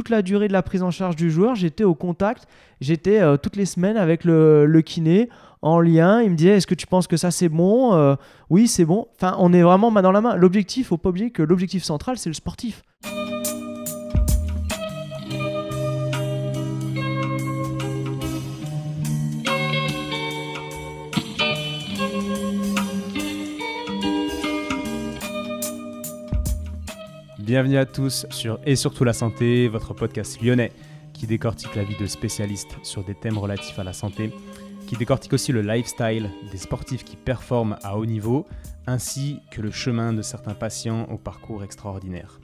toute la durée de la prise en charge du joueur, j'étais au contact, j'étais euh, toutes les semaines avec le, kiné en lien. Il me disait Est-ce que tu penses que ça c'est bon euh, Oui, c'est bon. Enfin, on est vraiment main dans la main. L'objectif, faut pas oublier que l'objectif central, c'est le sportif. Bienvenue à tous sur Et surtout la santé, votre podcast lyonnais qui décortique la vie de spécialistes sur des thèmes relatifs à la santé, qui décortique aussi le lifestyle des sportifs qui performent à haut niveau, ainsi que le chemin de certains patients au parcours extraordinaire.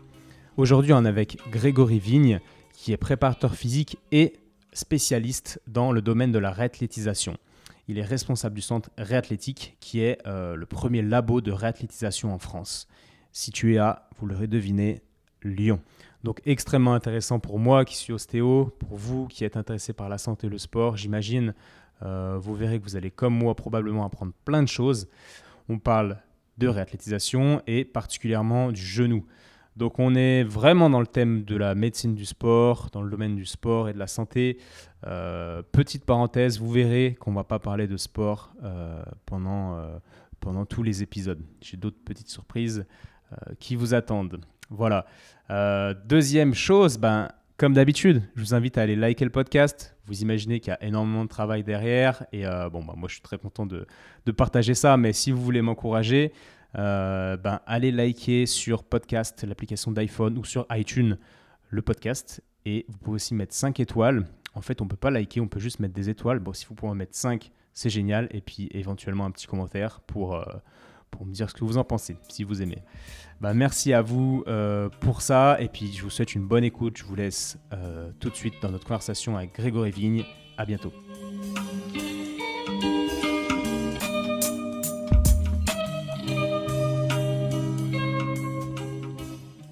Aujourd'hui, on est avec Grégory Vigne, qui est préparateur physique et spécialiste dans le domaine de la réathlétisation. Il est responsable du centre réathlétique, qui est euh, le premier labo de réathlétisation en France situé à, vous l'aurez deviné, Lyon. Donc extrêmement intéressant pour moi qui suis ostéo, pour vous qui êtes intéressé par la santé et le sport, j'imagine. Euh, vous verrez que vous allez, comme moi, probablement apprendre plein de choses. On parle de réathlétisation et particulièrement du genou. Donc on est vraiment dans le thème de la médecine du sport, dans le domaine du sport et de la santé. Euh, petite parenthèse, vous verrez qu'on ne va pas parler de sport euh, pendant, pendant tous les épisodes. J'ai d'autres petites surprises qui vous attendent. Voilà. Euh, deuxième chose, ben, comme d'habitude, je vous invite à aller liker le podcast. Vous imaginez qu'il y a énormément de travail derrière. Et euh, bon, ben, moi, je suis très content de, de, partager ça. Mais si vous voulez m'encourager, ben, allez liker sur podcast, l'application d'iPhone ou sur iTunes, le podcast. Et vous pouvez aussi mettre 5 étoiles. En fait, on ne peut pas liker, on peut juste mettre des étoiles. Bon, si vous pouvez en mettre 5, c'est génial. Et puis éventuellement un petit commentaire pour pour me dire ce que vous en pensez, si vous aimez. Bah, merci à vous euh, pour ça, et puis je vous souhaite une bonne écoute. Je vous laisse euh, tout de suite dans notre conversation avec Grégory Vigne. À bientôt.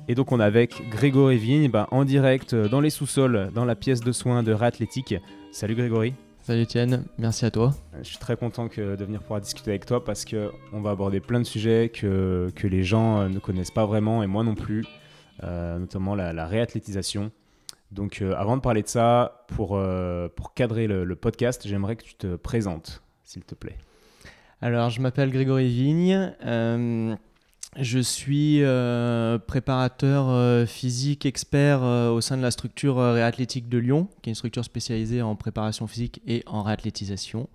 Et donc on est avec Grégory Vigne bah, en direct euh, dans les sous-sols, dans la pièce de soins de Réathlétique. Salut Grégory. Salut Etienne, merci à toi. Je suis très content que, de venir pouvoir discuter avec toi parce qu'on va aborder plein de sujets que, que, les gens euh, ne connaissent pas vraiment et moi non plus, euh, notamment la, réathlétisation. Donc euh, avant de parler de ça, pour, pour cadrer le, le podcast, j'aimerais que tu te présentes, s'il te plaît. Alors je m'appelle Grégory Vigne. Je suis euh, préparateur euh, physique expert euh, au sein de la structure réathlétique de Lyon, qui est une structure spécialisée en préparation physique et en réathlétisation.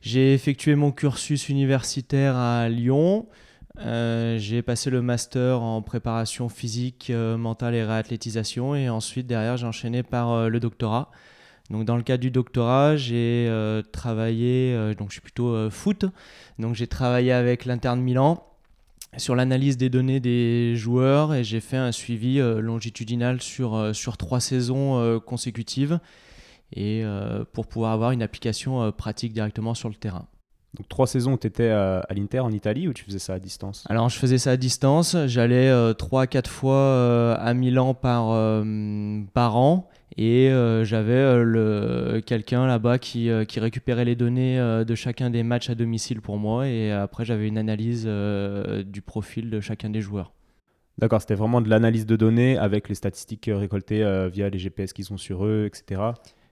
J'ai effectué mon cursus universitaire à Lyon. j'ai passé le master en préparation physique, mentale et réathlétisation. Et ensuite, derrière, j'ai enchaîné par le doctorat. Donc, dans le cadre du doctorat, j'ai travaillé, donc je suis plutôt foot. Donc, j'ai travaillé avec l'interne Milan sur l'analyse des données des joueurs et j'ai fait un suivi euh, longitudinal sur, euh, sur trois saisons euh, consécutives et pour pouvoir avoir une application pratique directement sur le terrain. Donc trois saisons, tu étais à, l'Inter en Italie ou tu faisais ça à distance? Alors je faisais ça à distance, j'allais trois, quatre fois à Milan par, par an et euh, j'avais euh, quelqu'un là-bas qui, euh, qui, récupérait les données de chacun des matchs à domicile pour moi. Et après, j'avais une analyse du profil de chacun des joueurs. D'accord, c'était vraiment de l'analyse de données avec les statistiques récoltées via les GPS qui sont sur eux, etc.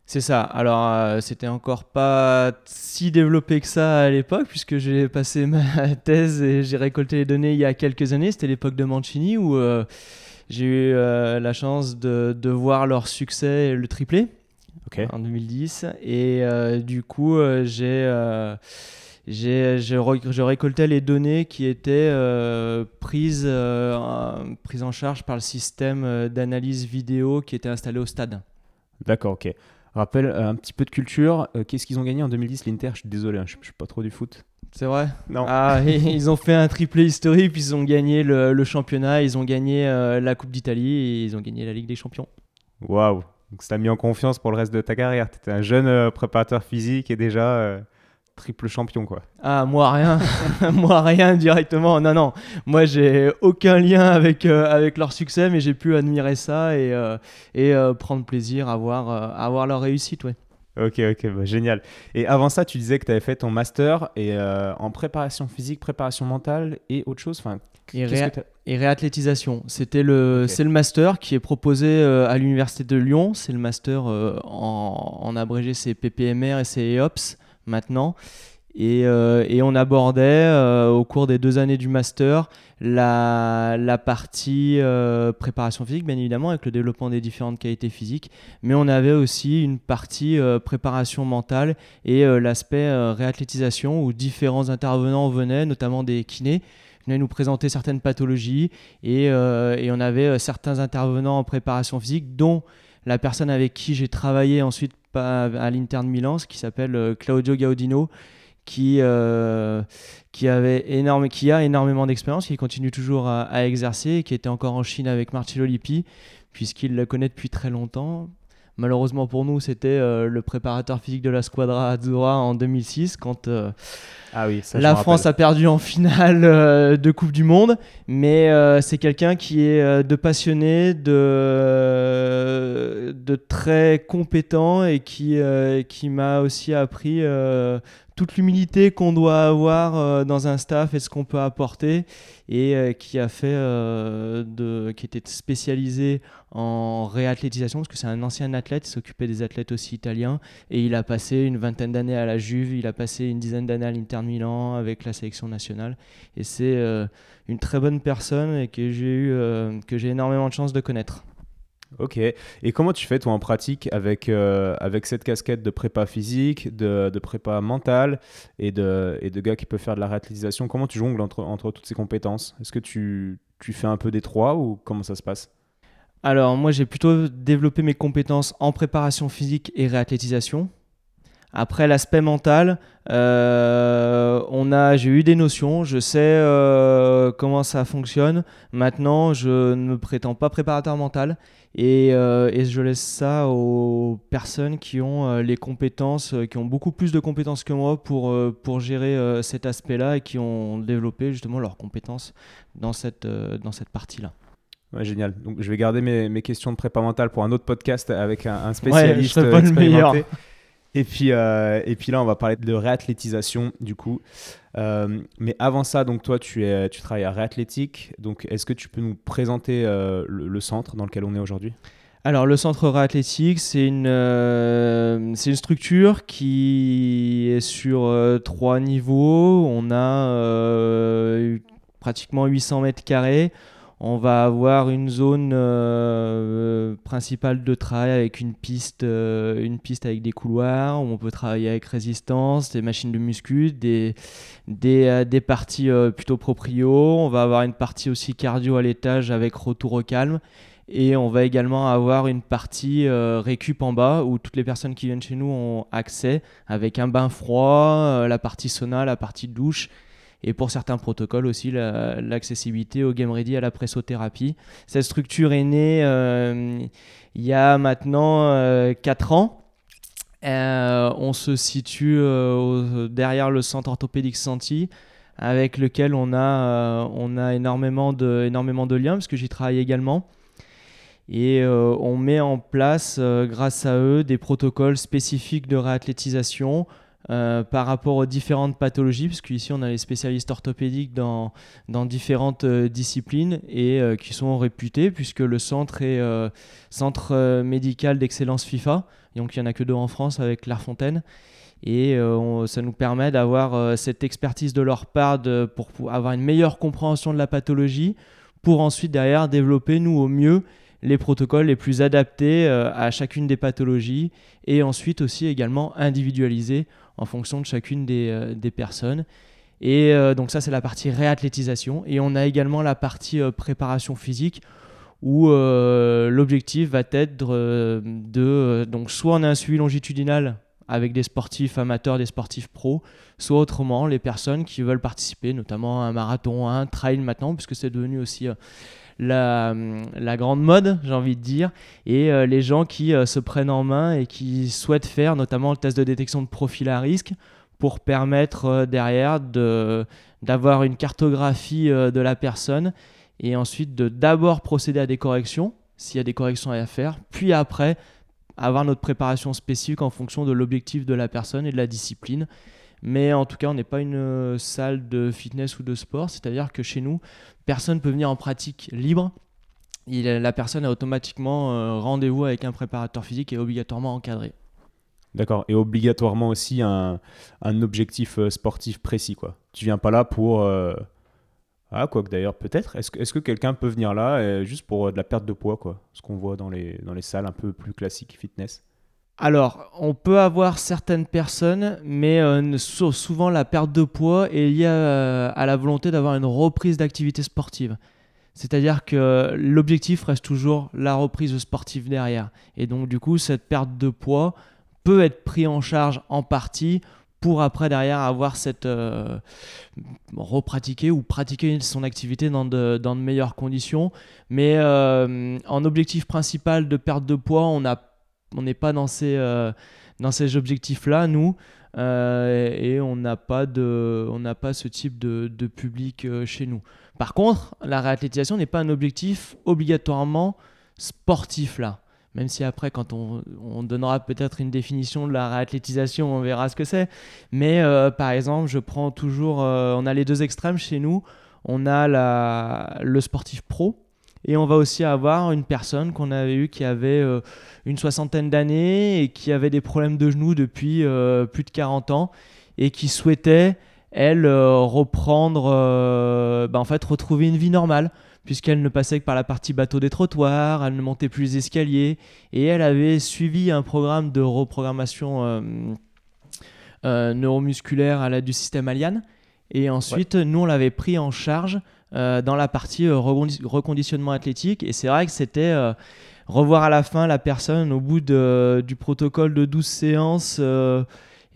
C'est ça. Alors, c'était encore pas si développé que ça à l'époque, puisque j'ai passé ma thèse et j'ai récolté les données il y a quelques années. C'était l'époque de Mancini où j'ai eu euh, la chance de, de, voir leur succès le triplé en 2010. Et euh, du coup, euh, j'ai j'ai, je, récoltais les données qui étaient prises, prises en charge par le système d'analyse vidéo qui était installé au stade. D'accord, ok. Rappelle un petit peu de culture. Qu'est-ce qu'ils ont gagné en 2010, l'Inter? Je suis désolé, hein, je ne suis pas trop du foot. C'est vrai? Non. Ah, ils ont fait un triplé historique, puis ils ont gagné le, championnat, ils ont gagné euh, la Coupe d'Italie et ils ont gagné la Ligue des Champions. Waouh Donc ça t'a mis en confiance pour le reste de ta carrière. Tu étais un jeune euh, préparateur physique et déjà euh, triple champion, quoi. Ah, moi rien. moi rien directement. Non, non. Moi, j'ai aucun lien avec, avec leur succès, mais j'ai pu admirer ça et, et prendre plaisir à voir, à voir leur réussite, ouais. Ok, ok, bah, génial. Et avant ça, tu disais que tu avais fait ton master et euh, en préparation physique, préparation mentale et autre chose. Enfin, et, réathlétisation. C'était le, c'est le master qui est proposé euh, à l'université de Lyon. C'est le master euh, en, en, abrégé, c'est PPMR et c'est EOPS maintenant. Et, euh, et, on abordait au cours des deux années du master la, la partie préparation physique, bien évidemment, avec le développement des différentes qualités physiques, mais on avait aussi une partie préparation mentale et l'aspect réathlétisation où différents intervenants venaient, notamment des kinés, venait nous présenter certaines pathologies et, euh, et on avait euh, certains intervenants en préparation physique, dont la personne avec qui j'ai travaillé ensuite à l'interne Milan, qui s'appelle euh, Claudio Gaudino, qui, qui, avait énorme, qui a énormément d'expérience, qui continue toujours à, à, exercer, qui était encore en Chine avec Marcello Lippi, puisqu'il la connaît depuis très longtemps. Malheureusement pour nous, c'était le préparateur physique de la Squadra Azzurra en 2006, quand ah oui, la France a perdu en finale euh, de Coupe du Monde, mais euh, c'est quelqu'un qui est euh, de passionné, de, de très compétent et qui, qui m'a aussi appris toute l'humilité qu'on doit avoir euh, dans un staff et ce qu'on peut apporter et euh, qui a fait euh, qui était spécialisé en réathlétisation parce que c'est un ancien athlète, il s'occupait des athlètes aussi italiens et il a passé une vingtaine d'années à la Juve, il a passé une dizaine d'années à l'Inter Milan avec la sélection nationale et c'est une très bonne personne et que j'ai énormément de chance de connaître. Ok. Et comment tu fais toi en pratique avec, euh, avec cette casquette de prépa physique, de, de, prépa mentale et de, et de gars qui peuvent faire de la réathlétisation Comment tu jongles entre, entre toutes ces compétences? Est-ce que tu, tu fais un peu des trois ou comment ça se passe? Alors moi j'ai plutôt développé mes compétences en préparation physique et réathlétisation. Après l'aspect mental, euh, on a, j'ai eu des notions, je sais euh, comment ça fonctionne. Maintenant, je ne me prétends pas préparateur mental et, euh, et, je laisse ça aux personnes qui ont les compétences, qui ont beaucoup plus de compétences que moi pour, pour gérer cet aspect-là et qui ont développé justement leurs compétences dans cette, dans cette partie-là. Ouais, génial. Donc, je vais garder mes, mes, questions de prépa mentale pour un autre podcast avec un, un spécialiste ouais, je pas le meilleur. Et puis, euh, et puis là, on va parler de réathlétisation, du coup. Euh, mais avant ça, donc toi, tu, es, tu travailles à Réathlétique. Donc, est-ce que tu peux nous présenter euh, le, centre dans lequel on est aujourd'hui? Alors le centre réathlétique, c'est une, une structure qui est sur trois niveaux. On a pratiquement 800 mètres carrés on va avoir une zone euh, principale de travail avec une piste, euh, une piste avec des couloirs où on peut travailler avec résistance, des machines de muscu, des, des, euh, parties plutôt proprio. On va avoir une partie aussi cardio à l'étage avec retour au calme. Et on va également avoir une partie récup en bas où toutes les personnes qui viennent chez nous ont accès avec un bain froid, la partie sauna, la partie douche et pour certains protocoles aussi l'accessibilité au Game Ready à la pressothérapie. Cette structure est née euh, il y a maintenant 4 euh, ans. Euh, on se situe derrière le centre orthopédique Santi avec lequel on a, on a énormément, de, énormément de liens parce que j'y travaille également. Et on met en place, grâce à eux, des protocoles spécifiques de réathlétisation euh, par rapport aux différentes pathologies, puisque ici on a les spécialistes orthopédiques dans, différentes euh, disciplines et euh, qui sont réputés, puisque le centre est centre médical d'excellence FIFA, donc il n'y en a que deux en France avec Clairefontaine. Et ça nous permet d'avoir cette expertise de leur part pour avoir une meilleure compréhension de la pathologie, pour ensuite derrière développer nous au mieux les protocoles les plus adaptés à chacune des pathologies et ensuite aussi également individualiser en fonction de chacune des, euh, personnes. Et euh, donc ça, c'est la partie réathlétisation. Et on a également la partie euh, préparation physique où l'objectif va être de... donc soit on a un suivi longitudinal avec des sportifs amateurs, des sportifs pros, soit autrement les personnes qui veulent participer, notamment à un marathon, à un trail maintenant, puisque c'est devenu aussi la, grande mode, j'ai envie de dire, et euh, les gens qui euh, se prennent en main et qui souhaitent faire notamment le test de détection de profil à risque pour permettre euh, derrière d'avoir une cartographie de la personne et ensuite de d'abord procéder à des corrections s'il y a des corrections à faire, puis après avoir notre préparation spécifique en fonction de l'objectif de la personne et de la discipline mais en tout cas, on n'est pas une salle de fitness ou de sport, c'est-à-dire que chez nous, personne peut venir en pratique libre. la personne a automatiquement rendez-vous avec un préparateur physique et obligatoirement encadré. D'accord. Et obligatoirement aussi un, objectif sportif précis, quoi. Tu viens pas là pour ah, quoi que d'ailleurs, peut-être. Est-ce que, quelqu'un peut venir là euh, juste pour euh, de la perte de poids, quoi? Ce qu'on voit dans les, dans les salles un peu plus classiques fitness alors, on peut avoir certaines personnes, mais euh, souvent la perte de poids est liée à, la volonté d'avoir une reprise d'activité sportive. C'est-à-dire que l'objectif reste toujours la reprise sportive derrière. Et donc, du coup, cette perte de poids peut être prise en charge en partie pour après derrière avoir cette euh, repratiquer ou pratiquer son activité dans de, dans de meilleures conditions. Mais euh, en objectif principal de perte de poids, on a on n'est pas dans ces euh, dans ces objectifs là nous et on n'a pas de on pas ce type de, de public chez nous. Par contre, la réathlétisation n'est pas un objectif obligatoirement sportif là même si après, quand on, donnera peut-être une définition de la réathlétisation, on verra ce que c'est. Mais euh, par exemple, je prends toujours, euh, on a les deux extrêmes chez nous. On a la, le sportif pro et on va aussi avoir une personne qu'on avait eue qui avait euh, une soixantaine d'années et qui avait des problèmes de genoux depuis plus de 40 ans et qui souhaitait, elle, reprendre, bah, en fait, retrouver une vie normale puisqu'elle ne passait que par la partie bateau des trottoirs, elle ne montait plus les escaliers, et elle avait suivi un programme de reprogrammation euh, euh, neuromusculaire à l'aide du système Alian. Et ensuite, nous, on l'avait pris en charge euh, dans la partie reconditionnement athlétique. Et c'est vrai que c'était revoir à la fin la personne au bout du protocole de 12 séances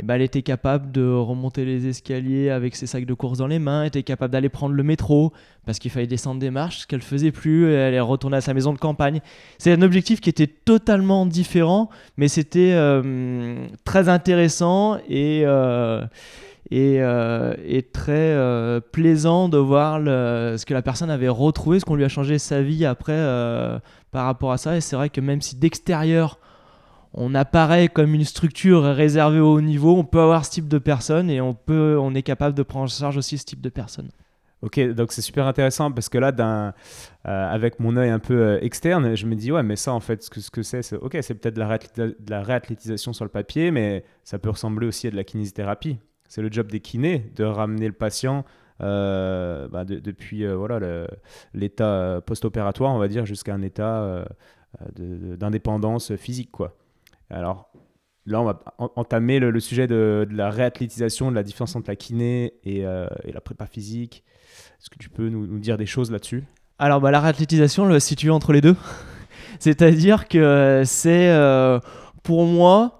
et ben, elle était capable de remonter les escaliers avec ses sacs de course dans les mains, était capable d'aller prendre le métro parce qu'il fallait descendre des marches, ce qu'elle faisait plus, elle est retournée à sa maison de campagne. C'est un objectif qui était totalement différent, mais c'était euh, très intéressant et, euh, et, euh, très plaisant de voir ce que la personne avait retrouvé, ce qu'on lui a changé sa vie après par rapport à ça. Et c'est vrai que même si d'extérieur, on apparaît comme une structure réservée au haut niveau, on peut avoir ce type de personnes et on, peut, on est capable de prendre en charge aussi ce type de personnes. Ok, donc c'est super intéressant parce que là, euh, avec mon œil un peu euh, externe, je me dis, ouais, mais ça, en fait, ce que, ce que c'est, c'est ok, c'est peut-être de la, réathlétisation sur le papier, mais ça peut ressembler aussi à de la kinésithérapie. C'est le job des kinés de ramener le patient euh, bah, depuis voilà, l'état post-opératoire, on va dire, jusqu'à un état d'indépendance physique, quoi. Alors là, on va entamer le, sujet de, la réathlétisation, de la différence entre la kiné et, euh, la prépa physique. Est-ce que tu peux nous, dire des choses là-dessus? Alors, bah, la réathlétisation, le situe entre les deux. C'est-à-dire que euh, c'est, euh, pour moi,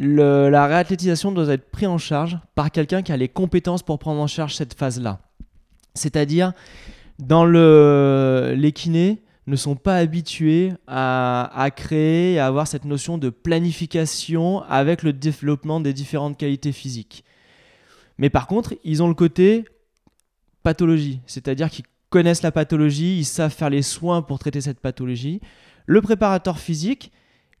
la réathlétisation doit être prise en charge par quelqu'un qui a les compétences pour prendre en charge cette phase-là. C'est-à-dire, dans le, les kinés, ne sont pas habitués à, créer à avoir cette notion de planification avec le développement des différentes qualités physiques. Mais par contre, ils ont le côté pathologie, c'est-à-dire qu'ils connaissent la pathologie, ils savent faire les soins pour traiter cette pathologie. Le préparateur physique,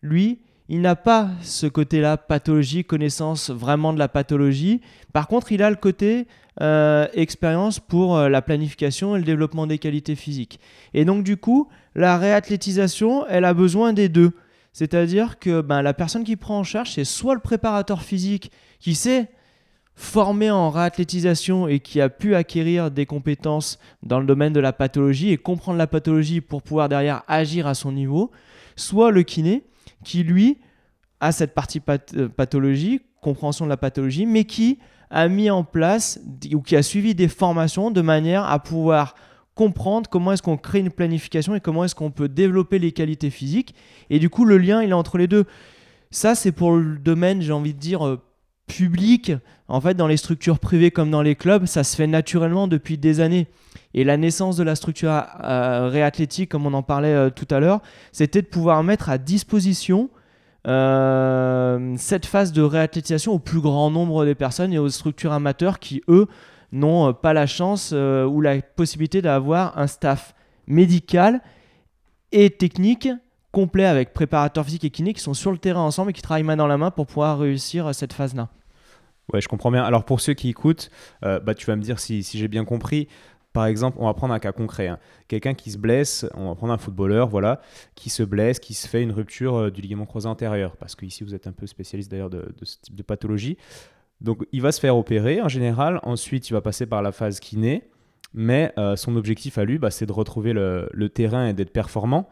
lui, il n'a pas ce côté-là, pathologie, connaissance vraiment de la pathologie. Par contre, il a le côté euh, expérience pour euh, la planification et le développement des qualités physiques. Et donc, du coup, la réathlétisation, elle a besoin des deux. C'est-à-dire que ben, la personne qui prend en charge, c'est soit le préparateur physique qui sait formé en réathlétisation et qui a pu acquérir des compétences dans le domaine de la pathologie et comprendre la pathologie pour pouvoir derrière agir à son niveau, soit le kiné qui, lui, a cette partie euh, pathologie, compréhension de la pathologie, mais qui a mis en place ou qui a suivi des formations de manière à pouvoir comprendre comment est-ce qu'on crée une planification et comment est-ce qu'on peut développer les qualités physiques. Et du coup, le lien, il est entre les deux. Ça, c'est pour le domaine, j'ai envie de dire, euh, public. En fait, dans les structures privées comme dans les clubs, ça se fait naturellement depuis des années. Et la naissance de la structure euh, réathlétique, comme on en parlait euh, tout à l'heure, c'était de pouvoir mettre à disposition euh, cette phase de réathlétisation au plus grand nombre des personnes et aux structures amateurs qui, eux, n'ont pas la chance ou la possibilité d'avoir un staff médical et technique complet avec préparateurs physiques et kinés qui sont sur le terrain ensemble et qui travaillent main dans la main pour pouvoir réussir cette phase-là. Ouais, je comprends bien. Alors pour ceux qui écoutent, euh, bah, tu vas me dire si, j'ai bien compris. Par exemple, on va prendre un cas concret. hein. Quelqu'un qui se blesse, on va prendre un footballeur, voilà, qui se blesse, qui se fait une rupture euh, du ligament croisé antérieur. Parce que ici, vous êtes un peu spécialiste d'ailleurs de, ce type de pathologie. Donc, il va se faire opérer en général. Ensuite, il va passer par la phase kiné. Mais euh, son objectif à lui, bah, c'est de retrouver le, terrain et d'être performant.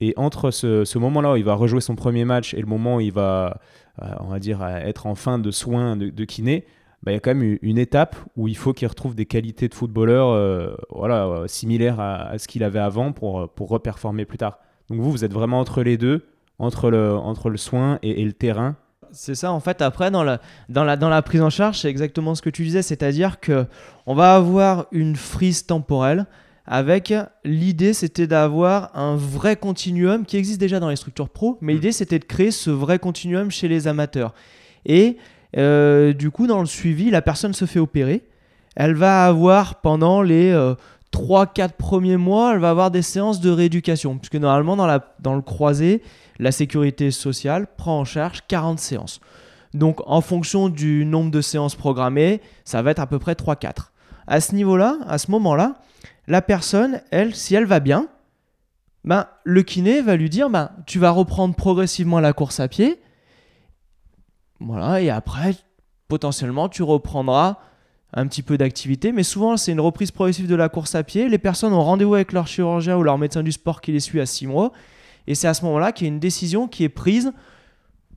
Et entre ce, moment-là où il va rejouer son premier match et le moment où il va, on va dire, euh, être en fin de soins de, de kiné, bah, il y a quand même une- étape où il faut qu'il retrouve des qualités de footballeur euh, voilà, euh, similaires à, à ce qu'il avait avant pour, euh, pour reperformer plus tard. Donc vous, vous êtes vraiment entre les deux, entre le, entre le soin et, et le terrain. C'est ça, en fait, après, dans la, dans la, dans la prise en charge, c'est exactement ce que tu disais, c'est-à-dire que on va avoir une frise temporelle avec l'idée, c'était d'avoir un vrai continuum qui existe déjà dans les structures pro, mais Mm. l'idée, c'était de créer ce vrai continuum chez les amateurs. Et euh, du coup, dans le suivi, la personne se fait opérer. Elle va avoir pendant les 3-4 premiers mois, elle va avoir des séances de rééducation, puisque normalement, dans, la, dans le croisé, la sécurité sociale prend en charge 40 séances. Donc en fonction du nombre de séances programmées, ça va être à peu près 3-4. À ce niveau-là, à ce moment-là, la personne, elle, si elle va bien, ben, le kiné va lui dire ben, tu vas reprendre progressivement la course à pied. Voilà, et après, potentiellement, tu reprendras un petit peu d'activité. Mais souvent, c'est une reprise progressive de la course à pied. Les personnes ont rendez-vous avec leur chirurgien ou leur médecin du sport qui les suit à 6 mois. Et c'est à ce moment-là qu'il y a une décision qui est prise.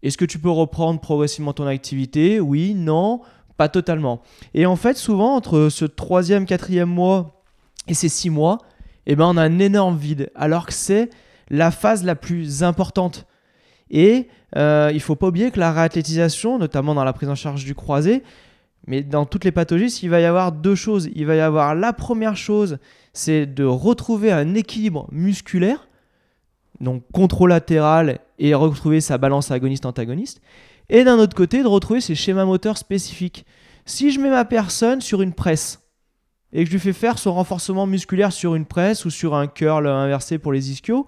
Est-ce que tu peux reprendre progressivement ton activité? Oui, non, pas totalement. Et en fait, souvent, entre ce troisième, quatrième mois et ces six mois, eh ben, on a un énorme vide, alors que c'est la phase la plus importante. Et euh, il faut pas oublier que la réathlétisation, notamment dans la prise en charge du croisé, mais dans toutes les pathologies, il va y avoir deux choses. Il va y avoir la première chose, c'est de retrouver un équilibre musculaire, donc contralatéral, et retrouver sa balance agoniste-antagoniste. Et d'un autre côté, de retrouver ses schémas moteurs spécifiques. Si je mets ma personne sur une presse et que je lui fais faire son renforcement musculaire sur une presse ou sur un curl inversé pour les ischios,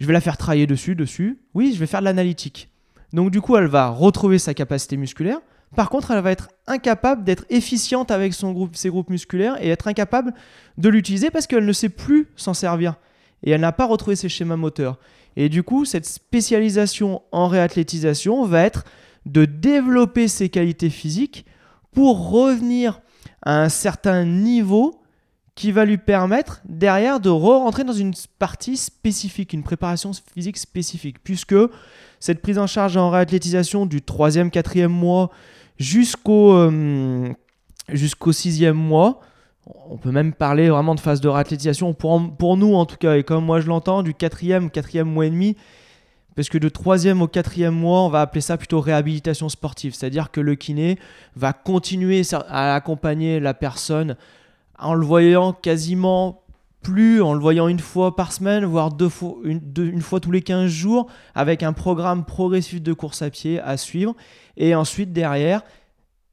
je vais la faire travailler dessus, dessus. Oui, je vais faire de l'analytique. Donc du coup, elle va retrouver sa capacité musculaire. Par contre, elle va être incapable d'être efficiente avec son groupe, ses groupes musculaires et être incapable de l'utiliser parce qu'elle ne sait plus s'en servir. Et elle n'a pas retrouvé ses schémas moteurs. Et du coup, cette spécialisation en réathlétisation va être de développer ses qualités physiques pour revenir un certain niveau qui va lui permettre derrière de re-rentrer dans une partie spécifique, une préparation physique spécifique, puisque cette prise en charge en réathlétisation du troisième, quatrième mois jusqu'au euh, jusqu'au sixième mois, on peut même parler vraiment de phase de réathlétisation pour, pour nous en tout cas, et comme moi je l'entends, du quatrième, quatrième mois et demi, parce que de troisième au quatrième mois, on va appeler ça plutôt réhabilitation sportive, c'est-à-dire que le kiné va continuer à accompagner la personne en le voyant quasiment plus, en le voyant une fois par semaine, voire deux fois, une, fois tous les 15 jours, avec un programme progressif de course à pied à suivre. Et ensuite, derrière,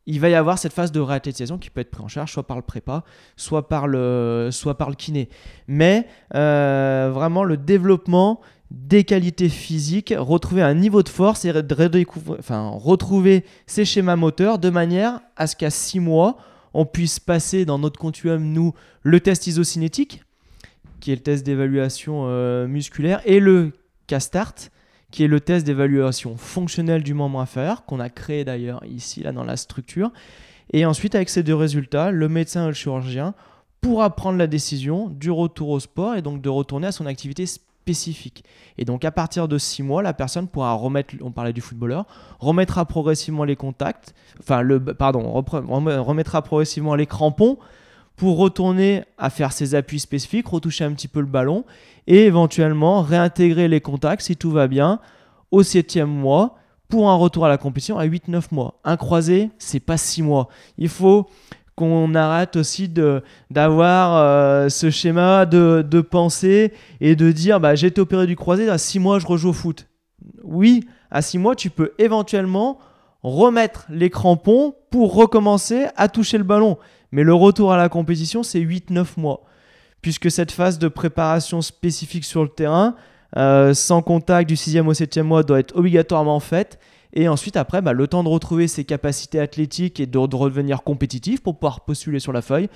il va y avoir cette phase de réathlétisation qui peut être prise en charge soit par le prépa, soit par le, soit par le kiné. Mais euh, vraiment, le développement des qualités physiques, retrouver un niveau de force et enfin, retrouver ses schémas moteurs de manière à ce qu'à 6 mois, on puisse passer dans notre continuum, nous, le test isocinétique, qui est le test d'évaluation euh, musculaire, et le CASTART, qui est le test d'évaluation fonctionnelle du membre inférieur, qu'on a créé d'ailleurs ici, là, dans la structure. Et ensuite, avec ces deux résultats, le médecin et le chirurgien pourra prendre la décision du retour au sport et donc de retourner à son activité Et donc, à partir de 6 mois, la personne pourra remettre, on parlait du footballeur, remettra progressivement les contacts, enfin, le, pardon, remettra progressivement les crampons pour retourner à faire ses appuis spécifiques, retoucher un petit peu le ballon et éventuellement réintégrer les contacts si tout va bien au septième mois pour un retour à la compétition à 8-9 mois. Un croisé, c'est pas 6 mois. Il faut qu'on arrête aussi d'avoir euh, ce schéma de, de, pensée et de dire bah, j'ai été opéré du croisé, à 6 mois je rejoue au foot. Oui, à 6 mois tu peux éventuellement remettre les crampons pour recommencer à toucher le ballon. Mais le retour à la compétition, c'est 8-9 mois. Puisque cette phase de préparation spécifique sur le terrain, euh, sans contact du 6e au 7e mois, doit être obligatoirement faite. Et ensuite, après, bah, le temps de retrouver ses capacités athlétiques et de, de redevenir compétitif pour pouvoir postuler sur la feuille,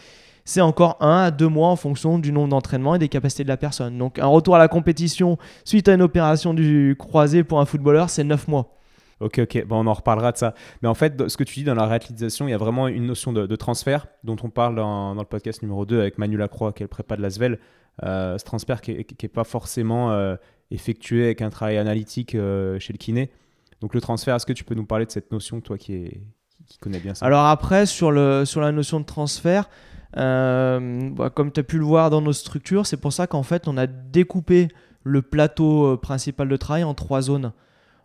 c'est encore un à deux mois en fonction du nombre d'entraînements et des capacités de la personne. Donc un retour à la compétition suite à une opération du croisé pour un footballeur, c'est neuf mois. Ok, ok, bon, on en reparlera de ça. Mais en fait, ce que tu dis dans la réalisation, il y a vraiment une notion de, transfert dont on parle dans, le podcast numéro 2 avec Manu Lacroix, qui est le prépa de la Svel. Euh, ce transfert qui n'est pas forcément euh, effectué avec un travail analytique euh, chez le kiné. Donc le transfert, est-ce que tu peux nous parler de cette notion, toi qui, connais bien ça? Alors après, sur, la notion de transfert, bah, comme tu as pu le voir dans nos structures, c'est pour ça qu'en fait, on a découpé le plateau principal de travail en trois zones.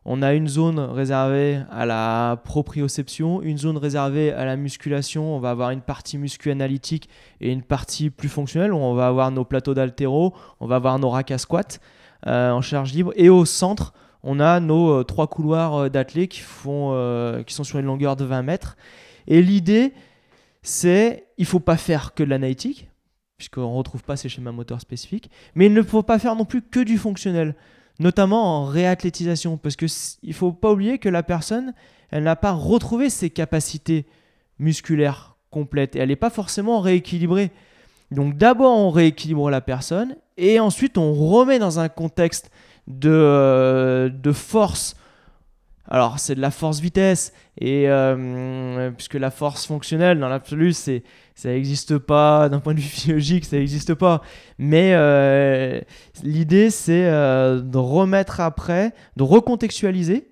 On a une zone réservée à la proprioception, une zone réservée à la musculation. On va avoir une partie muscu-analytique et une partie plus fonctionnelle où on va avoir nos plateaux d'altéro, on va avoir nos racks à squat euh, en charge libre. Et au centre, on a nos euh, trois couloirs euh, d'athlètes qui, qui sont sur une longueur de 20 mètres. Et l'idée, c'est il ne faut pas faire que de l'analytique, puisqu'on ne retrouve pas ces schémas moteurs spécifiques, mais il ne faut pas faire non plus que du fonctionnel notamment en réathlétisation, parce qu'il ne faut pas oublier que la personne, elle n'a pas retrouvé ses capacités musculaires complètes, et elle n'est pas forcément rééquilibrée. Donc d'abord on rééquilibre la personne, et ensuite on remet dans un contexte de, euh, de force alors, c'est de la force-vitesse, et euh, puisque la force fonctionnelle, dans l'absolu, c'est, ça n'existe pas, d'un point de vue physiologique, ça n'existe pas. Mais euh, l'idée, c'est de remettre après, de recontextualiser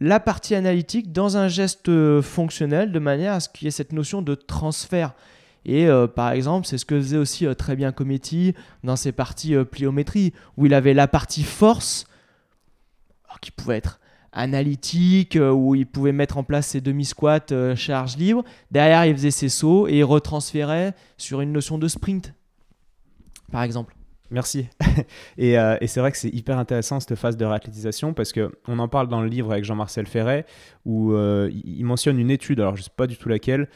la partie analytique dans un geste fonctionnel, de manière à ce qu'il y ait cette notion de transfert. Et par exemple, c'est ce que faisait aussi très bien Cometti dans ses parties pliométrie, où il avait la partie force, qui pouvait être analytique euh, où il pouvait mettre en place ses demi-squats euh, charge libre. Derrière, il faisait ses sauts et il retransférait sur une notion de sprint, par exemple. Merci. et, euh, et c'est vrai que c'est hyper intéressant cette phase de réathlétisation parce qu'on en parle dans le livre avec Jean-Marcel Ferret où il mentionne une étude, alors je ne sais pas du tout laquelle,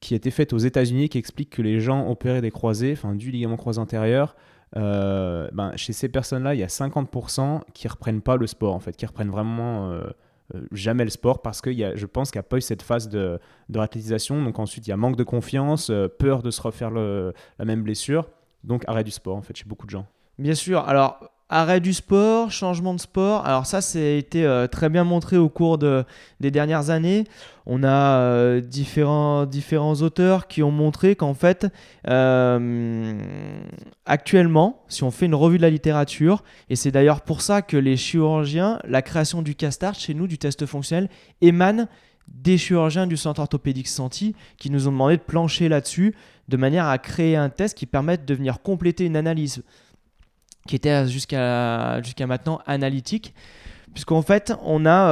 qui a été faite aux États-Unis qui explique que les gens opérés des croisés, enfin du ligament croisé antérieur, euh, ben, chez ces personnes-là, il y a 50% qui reprennent pas le sport, en fait, qui reprennent vraiment euh, euh, jamais le sport parce que y a, je pense qu'il n'y a pas eu cette phase de, de. Donc ensuite, il y a manque de confiance, peur de se refaire la même blessure. Donc arrêt du sport, en fait, chez beaucoup de gens. Bien sûr. Alors, Arrêt du sport, changement de sport. Alors ça, a été euh, très bien montré au cours de, des dernières années. On a euh, différents, différents auteurs qui ont montré qu'en fait, euh, actuellement, si on fait une revue de la littérature, et c'est d'ailleurs pour ça que les chirurgiens, la création du CASTAR chez nous, du test fonctionnel, émane des chirurgiens du centre orthopédique Santi qui nous ont demandé de plancher là-dessus de manière à créer un test qui permette de venir compléter une analyse qui était jusqu'à maintenant analytique, puisqu'en fait, on a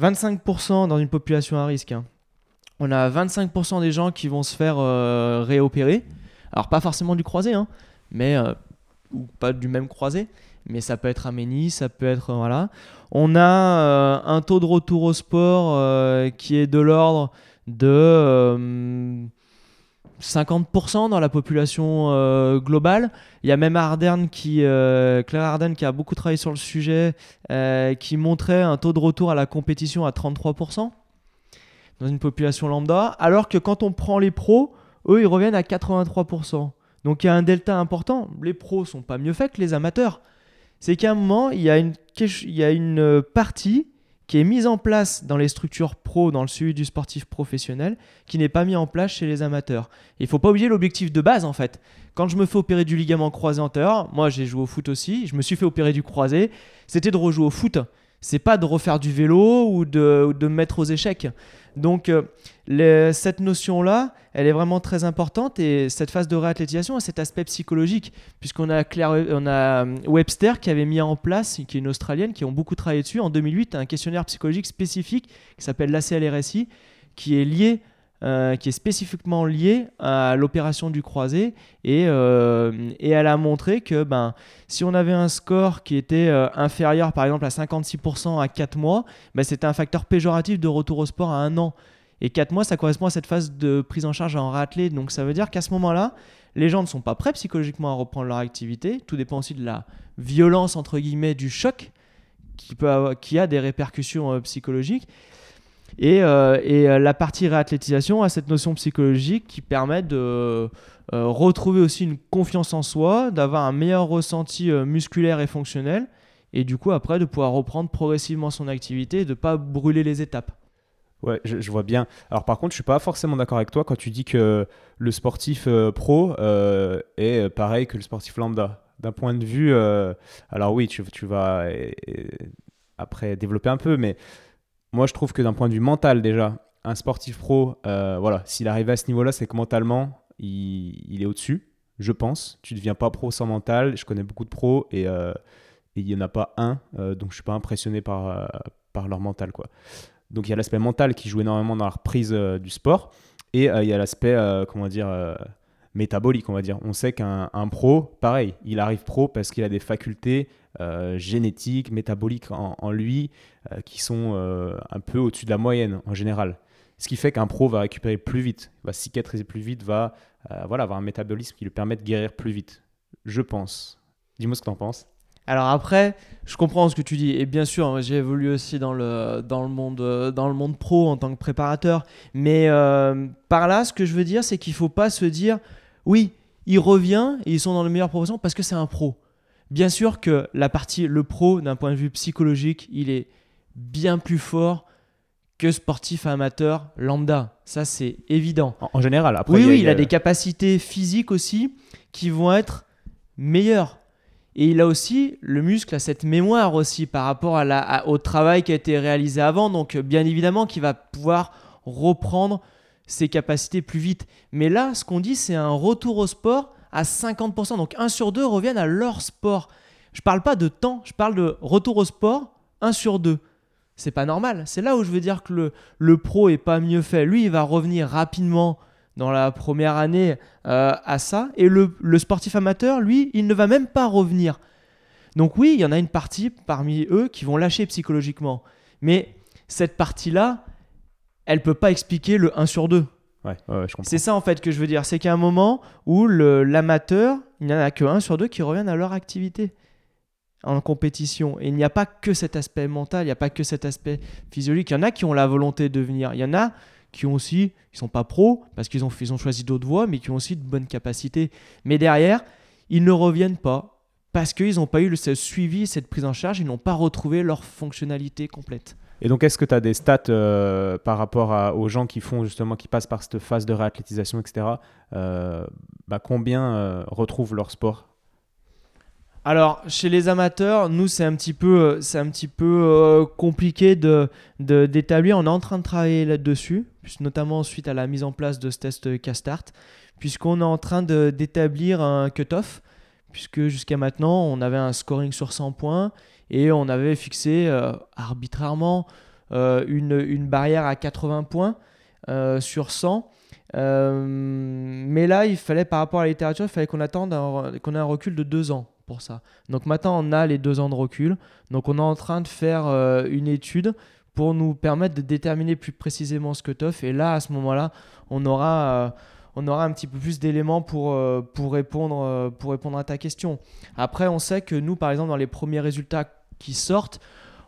25% euh, dans une population à risque. Hein. On a 25% des gens qui vont se faire euh, réopérer. Alors, pas forcément du croisé, hein, mais, euh, ou pas du même croisé, mais ça peut être aménie, ça peut être. voilà. On a un taux de retour au sport qui est de l'ordre de 50% dans la population euh, globale. Il y a même Arden qui, euh, Claire Arden qui a beaucoup travaillé sur le sujet, euh, qui montrait un taux de retour à la compétition à 33% dans une population lambda, alors que quand on prend les pros, eux, ils reviennent à 83%. Donc il y a un delta important. Les pros sont pas mieux faits que les amateurs. C'est qu'à un moment, il y a une, il y a une partie qui est mise en place dans les structures pro, dans le suivi du sportif professionnel, qui n'est pas mis en place chez les amateurs. Il faut pas oublier l'objectif de base en fait. Quand je me fais opérer du ligament croisé antérieur, moi j'ai joué au foot aussi, je me suis fait opérer du croisé, c'était de rejouer au foot. C'est pas de refaire du vélo ou de, ou de me mettre aux échecs. Donc euh, cette notion-là, elle est vraiment très importante et cette phase de réathlétisation a cet aspect psychologique, puisqu'on a, on a euh, Webster qui avait mis en place, qui est une Australienne, qui ont beaucoup travaillé dessus, en 2008, un questionnaire psychologique spécifique qui s'appelle l'ACLRSI, qui est lié euh, qui est spécifiquement lié à l'opération du croisé et, et, elle a montré que ben, si on avait un score qui était inférieur par exemple à 56% à 4 mois, ben, c'était un facteur péjoratif de retour au sport à un an. Et 4 mois, ça correspond à cette phase de prise en charge en ratelé. Donc ça veut dire qu'à ce moment-là, les gens ne sont pas prêts psychologiquement à reprendre leur activité. Tout dépend aussi de la violence, entre guillemets, du choc qui, peut qui a des répercussions psychologiques. Et, et, la partie réathlétisation a cette notion psychologique qui permet de retrouver aussi une confiance en soi, d'avoir un meilleur ressenti musculaire et fonctionnel, et du coup après de pouvoir reprendre progressivement son activité et de ne pas brûler les étapes. Ouais, je, vois bien. Alors par contre, je suis pas forcément d'accord avec toi quand tu dis que le sportif euh, pro euh, est pareil que le sportif lambda. D'un point de vue, euh, alors oui, tu, vas après développer un peu, mais moi je trouve que d'un point de vue mental déjà, un sportif pro, voilà, s'il arrive à ce niveau-là, c'est que mentalement, il, il est au-dessus, je pense. Tu ne deviens pas pro sans mental. Je connais beaucoup de pros et il n'y en a pas un, donc je ne suis pas impressionné par, par leur mental. quoi. Donc il y a l'aspect mental qui joue énormément dans la reprise euh, du sport et euh, il y a l'aspect, euh, comment dire, métabolique, on va dire. On sait qu'un pro, pareil, il arrive pro parce qu'il a des facultés génétiques, métaboliques en, lui qui sont un peu au-dessus de la moyenne en général. Ce qui fait qu'un pro va récupérer plus vite, va cicatriser plus vite, va voilà, avoir un métabolisme qui lui permet de guérir plus vite. Je pense. Dis-moi ce que tu en penses. Alors après, je comprends ce que tu dis. Et bien sûr, j'ai évolué aussi dans le, dans, le monde, euh, dans le monde pro en tant que préparateur. Mais euh, par là, ce que je veux dire, c'est qu'il ne faut pas se dire, oui, il revient et ils sont dans le meilleur profession parce que c'est un pro. Bien sûr que la partie, le pro, d'un point de vue psychologique, il est bien plus fort que sportif amateur lambda. Ça, c'est évident. En, général, après. Oui, oui, il a des capacités physiques aussi qui vont être meilleures et il a aussi, le muscle a cette mémoire aussi par rapport au travail qui a été réalisé avant. Donc bien évidemment qu'il va pouvoir reprendre ses capacités plus vite. Mais là, ce qu'on dit, c'est un retour au sport à 50%. Donc 1 sur 2 reviennent à leur sport. Je parle pas de temps, je parle de retour au sport 1 sur 2. C'est pas normal. C'est là où je veux dire que le, le pro est pas mieux fait. Lui, il va revenir rapidement dans la première année euh, à ça. Et le, sportif amateur, lui, il ne va même pas revenir. Donc oui, il y en a une partie parmi eux qui vont lâcher psychologiquement. Mais cette partie-là, elle peut pas expliquer le 1 sur 2. Ouais, c'est ça en fait que je veux dire. C'est qu'à un moment où l'amateur, il n'y en a que 1 sur 2 qui reviennent à leur activité en compétition. Et il n'y a pas que cet aspect mental, il n'y a pas que cet aspect physiologique. Il y en a qui ont la volonté de venir. Il y en a qui ont aussi, sont pas pros parce qu'ils ont, ils ont choisi d'autres voies, mais qui ont aussi de bonnes capacités. Mais derrière, ils ne reviennent pas parce qu'ils n'ont pas eu le, ce suivi, cette prise en charge, ils n'ont pas retrouvé leur fonctionnalité complète. Et donc, est-ce que tu as des stats euh, par rapport aux gens qui font justement, qui passent par cette phase de réathlétisation, etc. Euh, bah, combien euh, retrouvent leur sport? Alors, chez les amateurs, nous, c'est un petit peu, euh, un petit peu euh, compliqué de, d'établir. On est en train de travailler là-dessus, notamment suite à la mise en place de ce test Castart, puisqu'on est en train d'établir un cut-off, puisque jusqu'à maintenant, on avait un scoring sur 100 points et on avait fixé euh, arbitrairement une, une, barrière à 80 points sur 100. mais là, il fallait, par rapport à la littérature, il fallait qu'on attende qu'on ait un recul de deux ans ça. Donc maintenant, on a les deux ans de recul. Donc on est en train de faire euh, une étude pour nous permettre de déterminer plus précisément ce cut-off. Et là, à ce moment-là, on aura... Euh, on aura un petit peu plus d'éléments pour, euh, pour, répondre, pour répondre à ta question. Après, on sait que nous, par exemple, dans les premiers résultats qui sortent,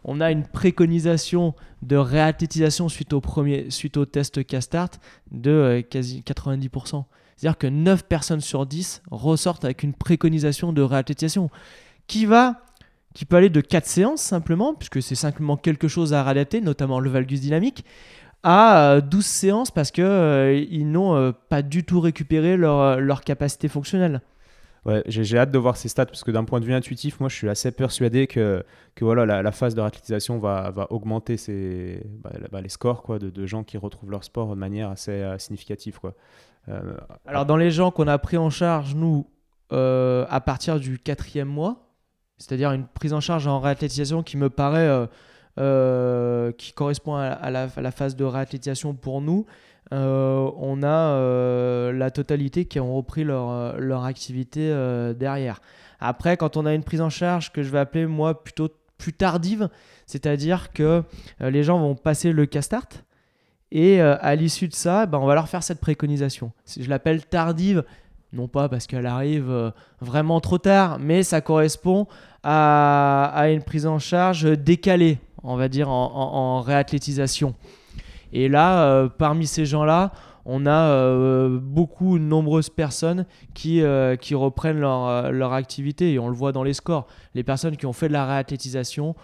on a une préconisation de réathlétisation suite au, premier, suite au test Castart de quasi 90%. C'est-à-dire que 9 personnes sur 10 ressortent avec une préconisation de réathlétisation qui va qui peut aller de 4 séances simplement, puisque c'est simplement quelque chose à réadapter, notamment le valgus dynamique, à 12 euh, séances parce qu'ils euh, ils n'ont euh, pas du tout récupéré leur, leur capacité fonctionnelle. Ouais, j'ai hâte de voir ces stats parce que d'un point de vue intuitif, moi je suis assez persuadé que, que voilà, la, phase de réathlétisation va, va augmenter ses, bah, bah, les scores quoi, de, de, gens qui retrouvent leur sport de manière assez significative. Quoi. Euh, Alors, dans les gens qu'on a pris en charge, nous, euh, à partir du quatrième mois, c'est-à-dire une prise en charge en réathlétisation qui me paraît euh, qui correspond à, la, phase de réathlétisation pour nous, on a la totalité qui ont repris leur, leur activité derrière. Après, quand on a une prise en charge que je vais appeler moi plutôt plus tardive, c'est-à-dire que les gens vont passer le castart, et euh, à l'issue de ça, ben, on va leur faire cette préconisation. Je l'appelle tardive non pas parce qu'elle arrive euh, vraiment trop tard, mais ça correspond à, une prise en charge décalée, on va dire, en, réathlétisation. Et là, euh, parmi ces gens-là, on a euh, beaucoup, nombreuses personnes qui, qui reprennent leur, leur, activité et on le voit dans les scores. Les personnes qui ont fait de la réathlétisation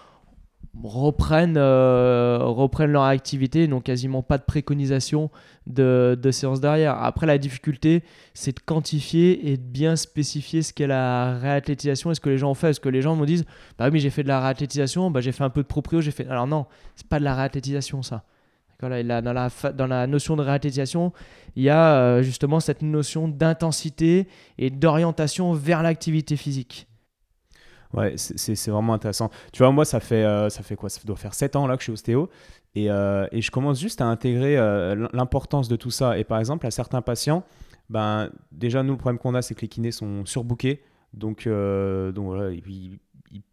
reprennent, euh, reprennent leur activité, n'ont quasiment pas de préconisation de, séance derrière. Après, la difficulté, c'est de quantifier et de bien spécifier ce qu'est la réathlétisation et ce que les gens ont fait. Est-ce que les gens me disent Bah oui, j'ai fait de la réathlétisation, bah, j'ai fait un peu de proprio, j'ai fait. Alors non, c'est pas de la réathlétisation ça. dans, la, dans la notion de réathlétisation, il y a euh, justement cette notion d'intensité et d'orientation vers l'activité physique. Ouais, c'est vraiment intéressant. Tu vois, moi, ça fait, euh, ça fait quoi? Ça doit faire 7 ans là que je suis ostéo. Et, euh, et je commence juste à intégrer euh, l'importance de tout ça. Et par exemple, à certains patients, ben, déjà, nous, le problème qu'on a, c'est que les kinés sont surbookés. Donc, donc ils,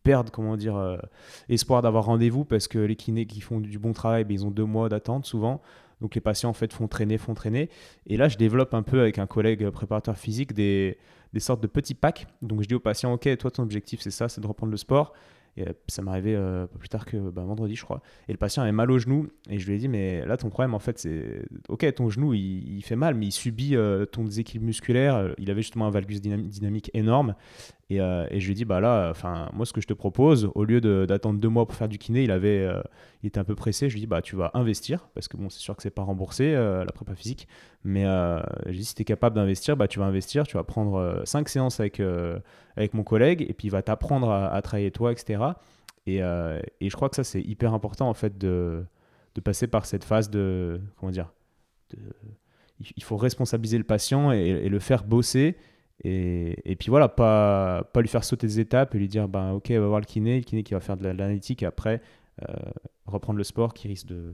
perdent, comment dire, espoir d'avoir rendez-vous parce que les kinés qui font du bon travail, ben, ils ont deux mois d'attente souvent. Donc les patients en fait font traîner, font traîner. Et là, je développe un peu avec un collègue préparateur physique des, des sortes de petits packs. Donc je dis au patient, ok, toi ton objectif c'est ça, c'est de reprendre le sport. Et euh, ça m'est arrivé euh, pas plus tard que bah, vendredi, je crois. Et le patient avait mal au genou. Et je lui ai dit, mais là, ton problème, en fait, c'est. Ok, ton genou, il, fait mal, mais il subit euh, ton déséquilibre musculaire. Il avait justement un valgus dynamique énorme. Et, et, je lui dit, bah là, enfin, moi, ce que je te propose, au lieu d'attendre deux mois pour faire du kiné, il avait. il était un peu pressé. Je lui dit, bah, tu vas investir. Parce que bon, c'est sûr que c'est pas remboursé, la prépa physique. Mais je lui dit, si tu es capable d'investir, bah, tu vas investir. Tu vas prendre cinq séances avec avec mon collègue et puis il va t'apprendre à, travailler toi, etc. Et, euh, et, je crois que ça, c'est hyper important en fait de, de, passer par cette phase de. Comment dire Il faut responsabiliser le patient et, le faire bosser. Et, et, puis voilà, pas, pas lui faire sauter des étapes et lui dire ben, Ok, on va voir le kiné, le kiné qui va faire de l'analytique et après euh, reprendre le sport qui risque de,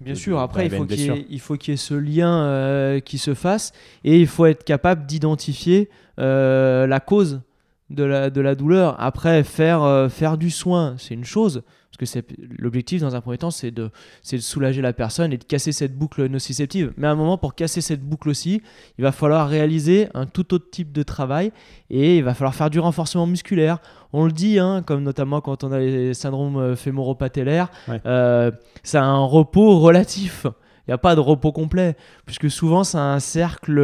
Bien sûr, après, il faut qu'il y, qu ait ce lien euh, qui se fasse et il faut être capable d'identifier la cause de la, de la douleur. Après, faire, euh, faire du soin, c'est une chose. Parce que l'objectif, dans un premier temps, c'est de, de soulager la personne et de casser cette boucle nociceptive. Mais à un moment, pour casser cette boucle aussi, il va falloir réaliser un tout autre type de travail et il va falloir faire du renforcement musculaire. On le dit, hein, comme notamment quand on a les syndromes euh, fémoro-patellaires, euh, c'est un repos relatif. Il n'y a pas de repos complet, puisque souvent c'est un cercle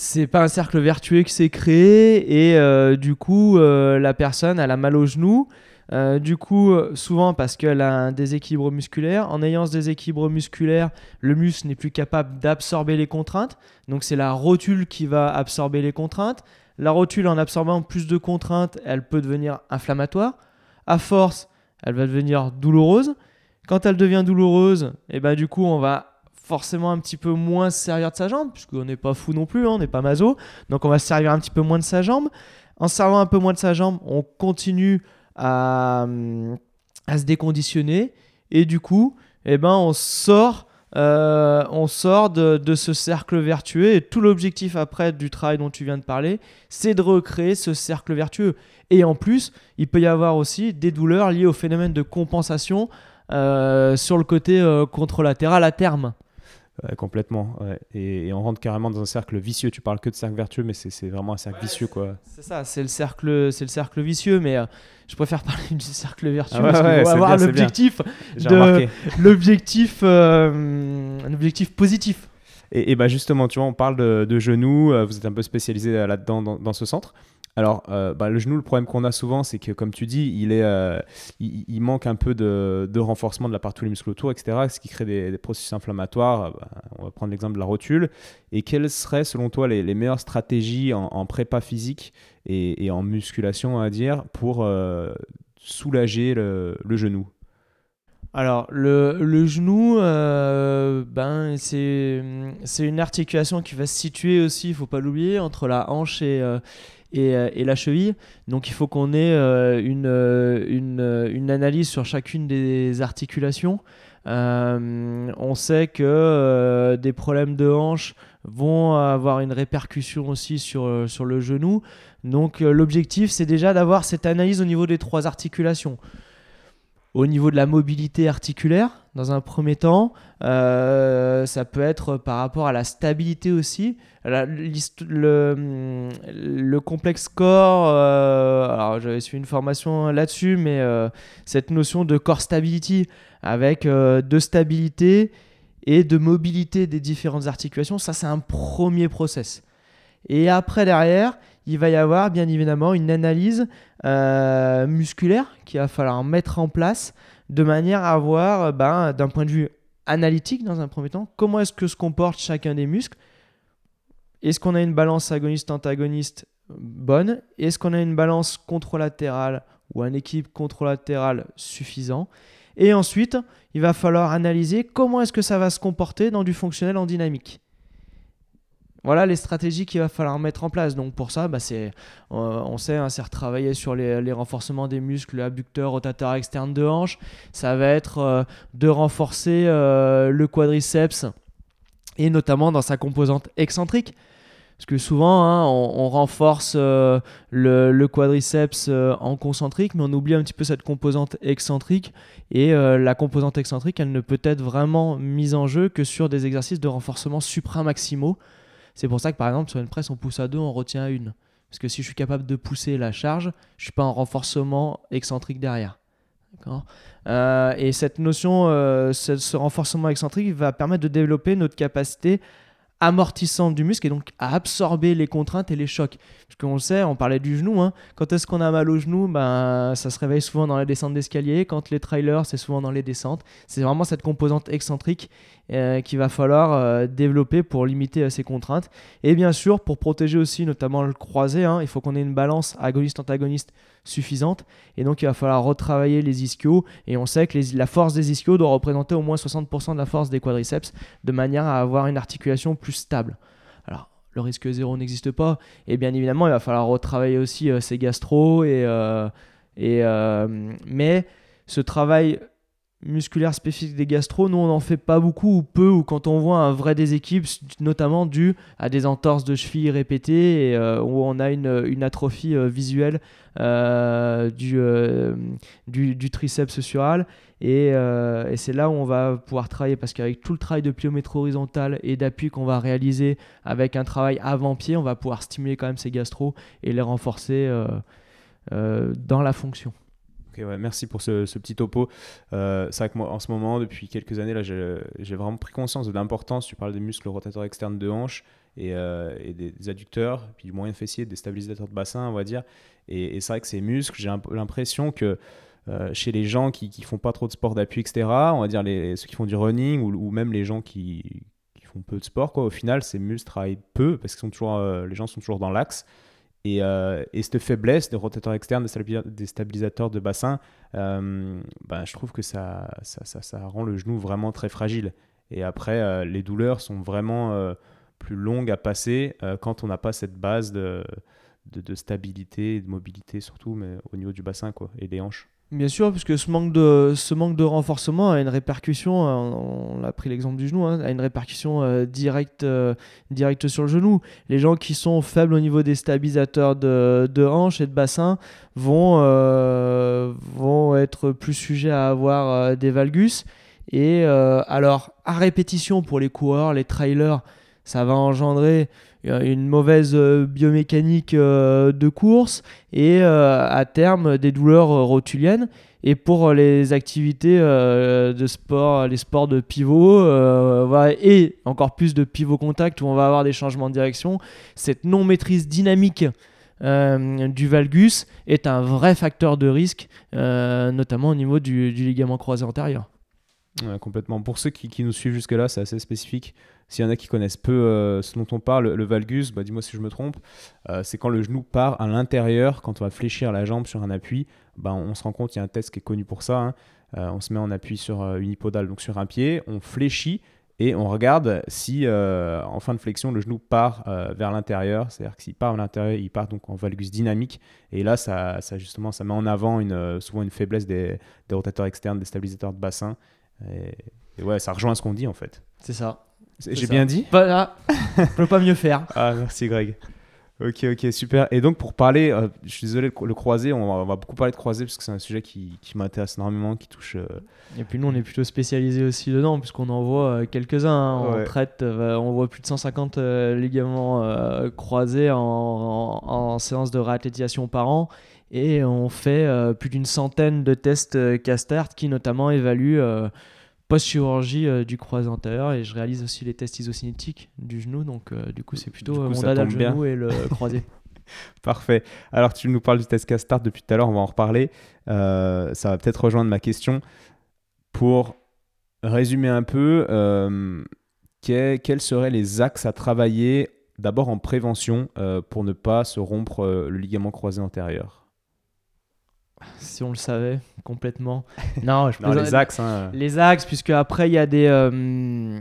c'est pas un cercle vertueux qui s'est créé et euh, du coup euh, la personne a mal au genou euh, du coup souvent parce qu'elle a un déséquilibre musculaire. En ayant ce déséquilibre musculaire le muscle n'est plus capable d'absorber les contraintes. Donc c'est la rotule qui va absorber les contraintes. La rotule en absorbant plus de contraintes elle peut devenir inflammatoire. À force elle va devenir douloureuse. Quand elle devient douloureuse et eh ben du coup on va forcément un petit peu moins se servir de sa jambe, puisqu'on n'est pas fou non plus, hein, on n'est pas maso. Donc on va se servir un petit peu moins de sa jambe. En se servant un peu moins de sa jambe, on continue à, se déconditionner. Et du coup, eh ben, on sort, euh, de, ce cercle vertueux. Et tout l'objectif après du travail dont tu viens de parler, c'est de recréer ce cercle vertueux. Et en plus, il peut y avoir aussi des douleurs liées au phénomène de compensation euh, sur le côté euh, contrelatéral à terme complètement. Et, on rentre carrément dans un cercle vicieux. Tu parles que de cercle vertueux, mais c'est vraiment un cercle vicieux. quoi. C'est ça, c'est le, cercle, le cercle vicieux, mais euh, je préfère parler du cercle vertueux ah parce qu'on va avoir l'objectif l'objectif euh, un objectif positif. Et, et, bah justement, tu vois, on parle de, de genoux, euh, vous êtes un peu spécialisé là-dedans dans, dans, ce centre. Alors, euh, bah, le genou, le problème qu'on a souvent, c'est que, comme tu dis, il, est, euh, il, manque un peu de, renforcement de la part de tous les muscles autour, etc., ce qui crée des, processus inflammatoires. Bah, on va prendre l'exemple de la rotule. Et quelles seraient, selon toi, les, meilleures stratégies en, prépa physique et, en musculation, à dire, pour euh, soulager le, genou? Alors, le, genou, ben, c'est une articulation qui va se situer aussi, il faut pas l'oublier, entre la hanche et, euh, et, la cheville. Donc il faut qu'on ait euh, une, euh, une, analyse sur chacune des articulations. on sait que des problèmes de hanche vont avoir une répercussion aussi sur, sur le genou. Donc l'objectif, c'est déjà d'avoir cette analyse au niveau des trois articulations. Au niveau de la mobilité articulaire, dans un premier temps, euh, ça peut être par rapport à la stabilité aussi. le, le, complexe corps, euh, alors j'avais suivi une formation là-dessus, mais euh, cette notion de core stability avec de stabilité et de mobilité des différentes articulations, ça c'est un premier process. Et après derrière, il va y avoir bien évidemment une analyse musculaire qu'il va falloir mettre en place de manière à voir, euh, ben, d'un point de vue analytique, dans un premier temps, comment est-ce que se comporte chacun des muscles. Est-ce qu'on a une balance agoniste-antagoniste bonne? Est-ce qu'on a une balance contralatérale ou un équilibre contralatéral suffisant? Et ensuite, il va falloir analyser comment est-ce que ça va se comporter dans du fonctionnel en dynamique. Voilà les stratégies qu'il va falloir mettre en place. Donc pour ça, bah c'est, euh, on sait, hein, c'est retravailler sur les, renforcements des muscles abducteurs, rotateurs externes de hanche. Ça va être euh, de renforcer euh, le quadriceps et notamment dans sa composante excentrique. Parce que souvent, hein, on, renforce le, le, quadriceps en concentrique, mais on oublie un petit peu cette composante excentrique. Et la composante excentrique, elle ne peut être vraiment mise en jeu que sur des exercices de renforcement supramaximaux. C'est pour ça que par exemple sur une presse on pousse à deux, on retient à une. Parce que si je suis capable de pousser la charge, je suis pas en renforcement excentrique derrière. Euh, et cette notion, euh, ce, renforcement excentrique va permettre de développer notre capacité amortissante du muscle et donc à absorber les contraintes et les chocs. Parce qu'on le sait, on parlait du genou. Hein. Quand est-ce qu'on a mal au genou? Ben, Ça se réveille souvent dans la descente d'escalier. Quand les trailers, c'est souvent dans les descentes. C'est vraiment cette composante excentrique euh, qu'il va falloir euh, développer pour limiter euh, ces contraintes. Et bien sûr, pour protéger aussi notamment le croisé, hein, il faut qu'on ait une balance agoniste-antagoniste suffisante. Et donc, il va falloir retravailler les ischios. Et on sait que la force des ischios doit représenter au moins 60% de la force des quadriceps de manière à avoir une articulation plus stable. Alors, le risque zéro n'existe pas. Et bien évidemment, il va falloir retravailler aussi euh, ses gastro. Et, euh, euh, mais ce travail musculaire spécifique des gastro, nous on n'en fait pas beaucoup ou peu, ou quand on voit un vrai déséquilibre, notamment dû à des entorses de cheville répétées, et, où on a une, atrophie visuelle du, du, triceps sural. Euh, et, c'est là où on va pouvoir travailler parce qu'avec tout le travail de pliométrie horizontale et d'appui qu'on va réaliser avec un travail avant-pied, on va pouvoir stimuler quand même ces gastro et les renforcer euh, euh, dans la fonction. Merci pour ce, petit topo. c'est vrai que moi, en ce moment, depuis quelques années, là, j'ai vraiment pris conscience de l'importance. Tu parles des muscles rotateurs externes de hanche et, des, adducteurs, puis du moyen fessier, des stabilisateurs de bassin, on va dire. Et, c'est vrai que ces muscles, j'ai l'impression que euh, chez les gens qui, qui font pas trop de sport d'appui, etc. On va dire ceux qui font du running ou, même les gens qui, font peu de sport, quoi. Au final, ces muscles travaillent peu parce que sont euh, les gens sont toujours dans l'axe. Et, euh, et, cette faiblesse des rotateurs externes, des stabilisateurs de bassin, ben, je trouve que ça ça, ça, rend le genou vraiment très fragile. Et après, les douleurs sont vraiment plus longues à passer quand on n'a pas cette base de, de, de, stabilité, de mobilité surtout, mais au niveau du bassin quoi, et des hanches. Bien sûr, puisque ce manque de, ce manque de renforcement a une répercussion, on, a pris l'exemple du genou, hein, a une répercussion euh, directe, euh, directe sur le genou. Les gens qui sont faibles au niveau des stabilisateurs de, de hanches et de bassin vont, euh, vont être plus sujets à avoir des valgus. Et alors, à répétition pour les coureurs, les trailers, ça va engendrer une mauvaise euh, biomécanique euh, de course et euh, à terme des douleurs rotuliennes. Et pour les activités de sport, les sports de pivot, et encore plus de pivot contact où on va avoir des changements de direction, cette non-maîtrise dynamique du valgus est un vrai facteur de risque, notamment au niveau du, ligament croisé antérieur. complètement. Pour ceux qui, qui nous suivent jusque-là, c'est assez spécifique. S'il y en a qui connaissent peu euh, ce dont on parle, le valgus, bah, dis-moi si je me trompe, euh, c'est quand le genou part à l'intérieur, quand on va fléchir la jambe sur un appui, bah, on se rend compte, il y a un test qui est connu pour ça, hein. euh, on se met en appui sur une hypodale, donc sur un pied, on fléchit et on regarde si en fin de flexion le genou part vers l'intérieur, c'est-à-dire que s'il part vers l'intérieur, il part donc en valgus dynamique et là ça, ça justement ça met en avant une, souvent une faiblesse des, des, rotateurs externes, des stabilisateurs de bassin et ouais ça rejoint ce qu'on dit en fait. C'est ça. J'ai bien dit Voilà, je peux pas mieux faire. Ah, merci Greg. Ok, ok, super. Et donc pour parler, euh, je suis désolé, le, le croisé, on va, on va beaucoup parler de croisé parce que c'est un sujet qui, qui m'intéresse énormément, qui touche. euh, Et puis nous, on est plutôt spécialisé aussi dedans, puisqu'on en voit euh, quelques-uns. hein. On traite, euh, on voit plus de 150 euh, ligaments euh, croisés en, en- en séance de réathlétisation par an. Et on fait euh, plus d'une centaine de tests euh, Castart qui notamment évaluent euh, post-chirurgie euh, du croisé antérieur. Et je réalise aussi les tests isocinétiques du genou. Donc euh, du coup, c'est plutôt coup, euh, mon dada le bien. genou et le croisé. Parfait. Alors, tu nous parles du test Castart depuis tout à l'heure, on va en reparler. Euh, ça va peut-être rejoindre ma question. Pour résumer un peu, que- quels seraient les axes à travailler d'abord en prévention pour ne pas se rompre le ligament croisé antérieur? Si on le savait complètement. Non, je Non, les axes. hein. Les axes, puisque après il y a des, euh,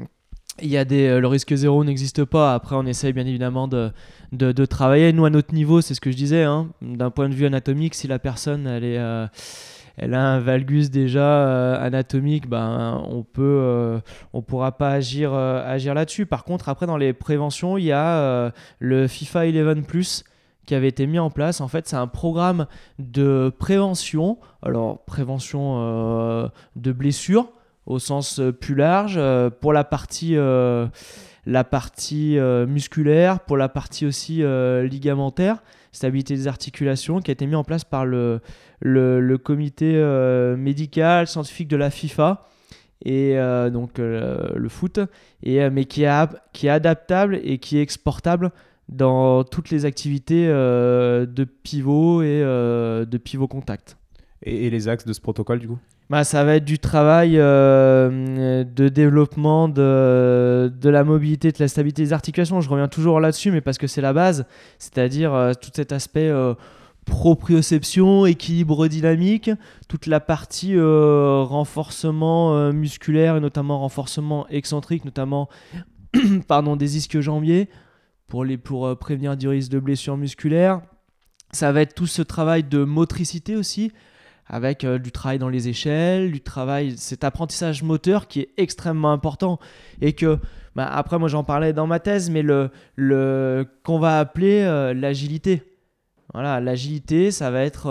il y a des, euh, le risque zéro n'existe pas. Après, on essaye bien évidemment de, de, de travailler. Nous, à notre niveau, c'est ce que je disais. hein, D'un point de vue anatomique, si la personne elle est, euh, elle a un valgus déjà anatomique, ben on peut, on pourra pas agir, agir là-dessus. Par contre, après dans les préventions, il y a le FIFA 11 Plus qui avait été mis en place. En fait, c'est un programme de prévention. Alors, prévention euh, de blessures au sens euh, plus large, euh, pour la partie, la partie musculaire, pour la partie aussi ligamentaire, stabilité des articulations, qui a été mis en place par le, le, comité médical scientifique de la FIFA et donc le foot, et, mais qui ap- qui est adaptable et qui est exportable dans toutes les activités euh, de pivot et euh, de pivot contact. Et, et les axes de ce protocole, du coup? Bah, ça va être du travail euh, de développement de, de la mobilité, de la stabilité des articulations. Je reviens toujours là-dessus, mais parce que c'est la base, c'est-à-dire tout cet aspect proprioception, équilibre dynamique, toute la partie euh, renforcement euh, musculaire et notamment renforcement excentrique, notamment pardon, des ischio-jambiers pour, les, pour euh, prévenir du risque de blessure musculaire. Ça va être tout ce travail de motricité aussi, avec euh, du travail dans les échelles, du travail, cet apprentissage moteur qui est extrêmement important et que, bah, après moi j'en parlais dans ma thèse, mais le, le qu'on va appeler euh, l'agilité. Voilà, l'agilité, ça va être,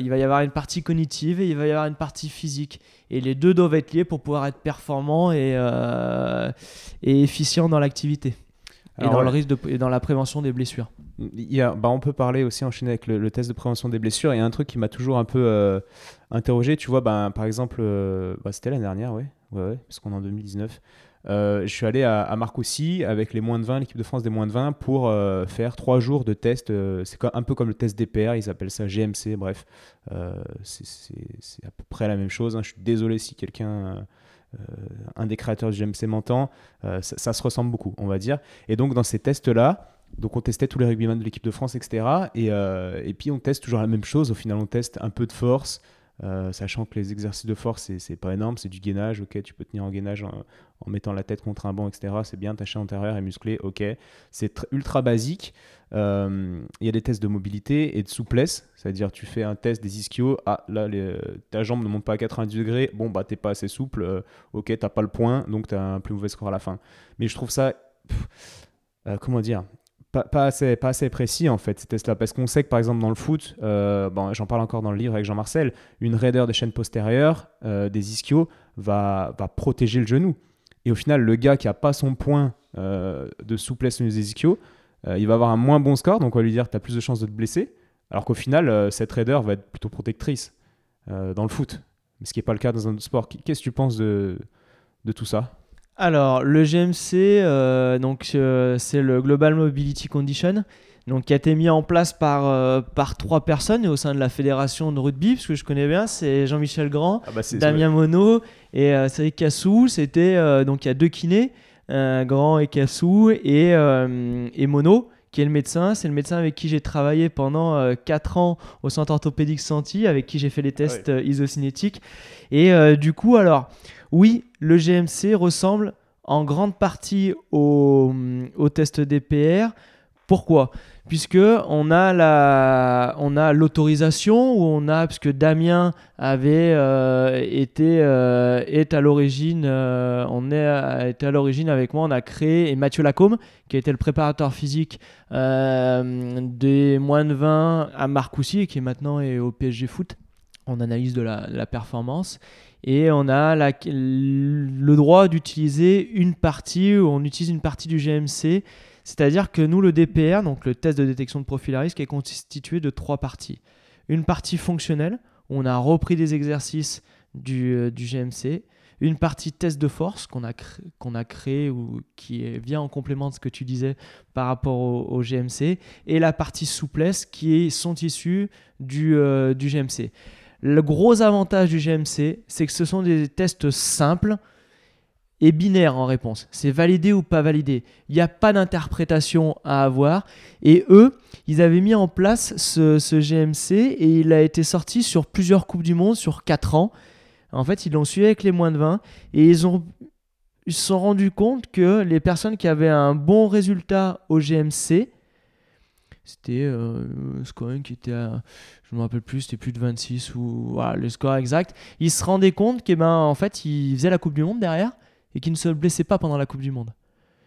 il va y avoir une partie cognitive et il va y avoir une partie physique. Et les deux doivent être liés pour pouvoir être performants et, et efficients dans l'activité. Et Alors, dans, ouais. le risque de, et dans la prévention des blessures. Il y a, bah, on peut parler aussi, enchaîner avec le, le test de prévention des blessures. Il y a un truc qui m'a toujours un peu euh, interrogé. Tu vois, ben, par exemple, euh, bah, c'était l'année dernière, ouais, ouais, ouais, parce qu'on est en 2019. Euh, je suis allé à, à Marcoussis avec les moins de 20, l'équipe de France des moins de 20, pour euh, faire trois jours de test. euh, c'est un peu comme le test DPR, ils appellent ça GMC, bref. C'est- à peu près la même chose. hein. Je suis désolé si quelqu'un, un des créateurs du GMC m'entend. Euh, ça, se ressemble beaucoup, on va dire. Et donc, dans ces tests-là, donc on testait tous les rugbyman de l'équipe de France, etc. Et, euh, et puis on teste toujours la même chose. Au final, on teste un peu de force, euh, sachant que les exercices de force, c'est- pas énorme, c'est du gainage. Ok, tu peux tenir en gainage en, mettant la tête contre un banc, etc. C'est bien, ta chaîne antérieure est musclée. Ok, c'est tr- ultra basique. Euh, Il y a des tests de mobilité et de souplesse, c'est-à-dire tu fais un test des ischios. Ah, là, les- ta jambe ne monte pas à 90 degrés. Bon, bah, t'es pas assez souple. euh, ok, t'as pas le point, donc t'as un plus mauvais score à la fin. Mais je trouve ça. euh, comment dire pas, assez, pas assez précis en fait ces tests-là parce qu'on sait que par exemple dans le foot, euh, bon, j'en parle encore dans le livre avec Jean-Marcel, une raideur des chaînes postérieures des ischios va, va protéger le genou. Et au final, le gars qui a pas son point de souplesse des ischios, il va avoir un moins bon score, donc on va lui dire tu as plus de chances de te blesser, alors qu'au final, euh, cette raideur va être plutôt protectrice euh, dans le foot, ce qui n'est pas le cas dans un autre sport. Qu'est-ce que tu penses de, de tout ça? Alors, le GMC, euh, donc euh, c'est le Global Mobility Condition, donc qui a été mis en place par, euh, par trois personnes et au sein de la fédération de rugby, parce que je connais bien, c'est Jean-Michel Grand, ah bah, Damien Monod et euh, Cédric Cassou. C'était euh, donc il y a deux kinés, euh, Grand et Cassou et, euh, et Monod qui est le médecin. C'est le médecin avec qui j'ai travaillé pendant 4 ans au centre orthopédique Santi, avec qui j'ai fait les tests euh, isocinétiques. Et euh, du coup, alors, oui, le GMC ressemble en grande partie au, au test DPR Pourquoi? Puisque on a la, on a l'autorisation où on a, puisque Damien avait euh, été euh, est à l'origine, euh, on est était à l'origine avec moi, on a créé et Mathieu Lacombe qui était le préparateur physique des moins de 20 à Marcoussis et qui maintenant est au PSG Foot en analyse de la, performance. Et on a le droit d'utiliser une partie, on utilise une partie du GMC c'est-à-dire que nous, le DPR, donc le test de détection de profil à risque, est constitué de trois parties. Une partie fonctionnelle, où on a repris des exercices du, euh, GMC. Une partie test de force qu'on a, créé ou qui vient en complément de ce que tu disais par rapport au, GMC. Et la partie souplesse qui sont issus du, euh, du GMC. Le gros avantage du GMC, c'est que ce sont des tests simples est binaire en réponse. C'est validé ou pas validé. Il n'y a pas d'interprétation à avoir. Et eux, ils avaient mis en place ce, GMC et il a été sorti sur plusieurs Coupes du Monde sur 4 ans. En fait, ils l'ont suivi avec les moins de 20 et ils ont ils se sont rendus compte que les personnes qui avaient un bon résultat au GMC, c'était euh, un score qui était à, je me rappelle plus, c'était plus de 26 ou le score exact. Ils se rendaient compte qu'en ben, en fait, ils faisaient la Coupe du Monde derrière et qui ne se blessaient pas pendant la Coupe du Monde.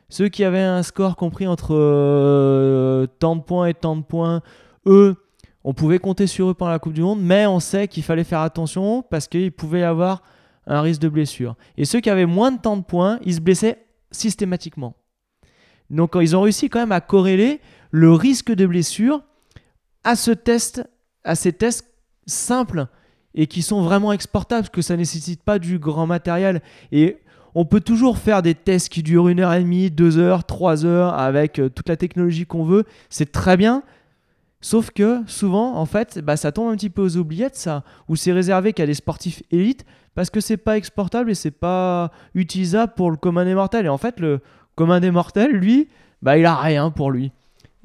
Ceux qui avaient un score compris entre euh, tant de points et tant de points, eux, on pouvait compter sur eux pendant la Coupe du Monde, mais on sait qu'il fallait faire attention parce qu'ils pouvaient avoir un risque de blessure. Et ceux qui avaient moins de tant de points, ils se blessaient systématiquement. Donc ils ont réussi quand même à corréler le risque de blessure à ce test, à ces tests simples et qui sont vraiment exportables, parce que ça ne nécessite pas du grand matériel. Et on peut toujours faire des tests qui durent une heure et demie, deux heures, trois heures avec euh, toute la technologie qu'on veut. C'est très bien. Sauf que souvent, en fait, bah, ça tombe un petit peu aux oubliettes, ça, ou c'est réservé qu'à des sportifs élites parce que c'est pas exportable et c'est pas utilisable pour le commun des mortels. Et en fait, le commun des mortels, lui, bah, il a rien pour lui.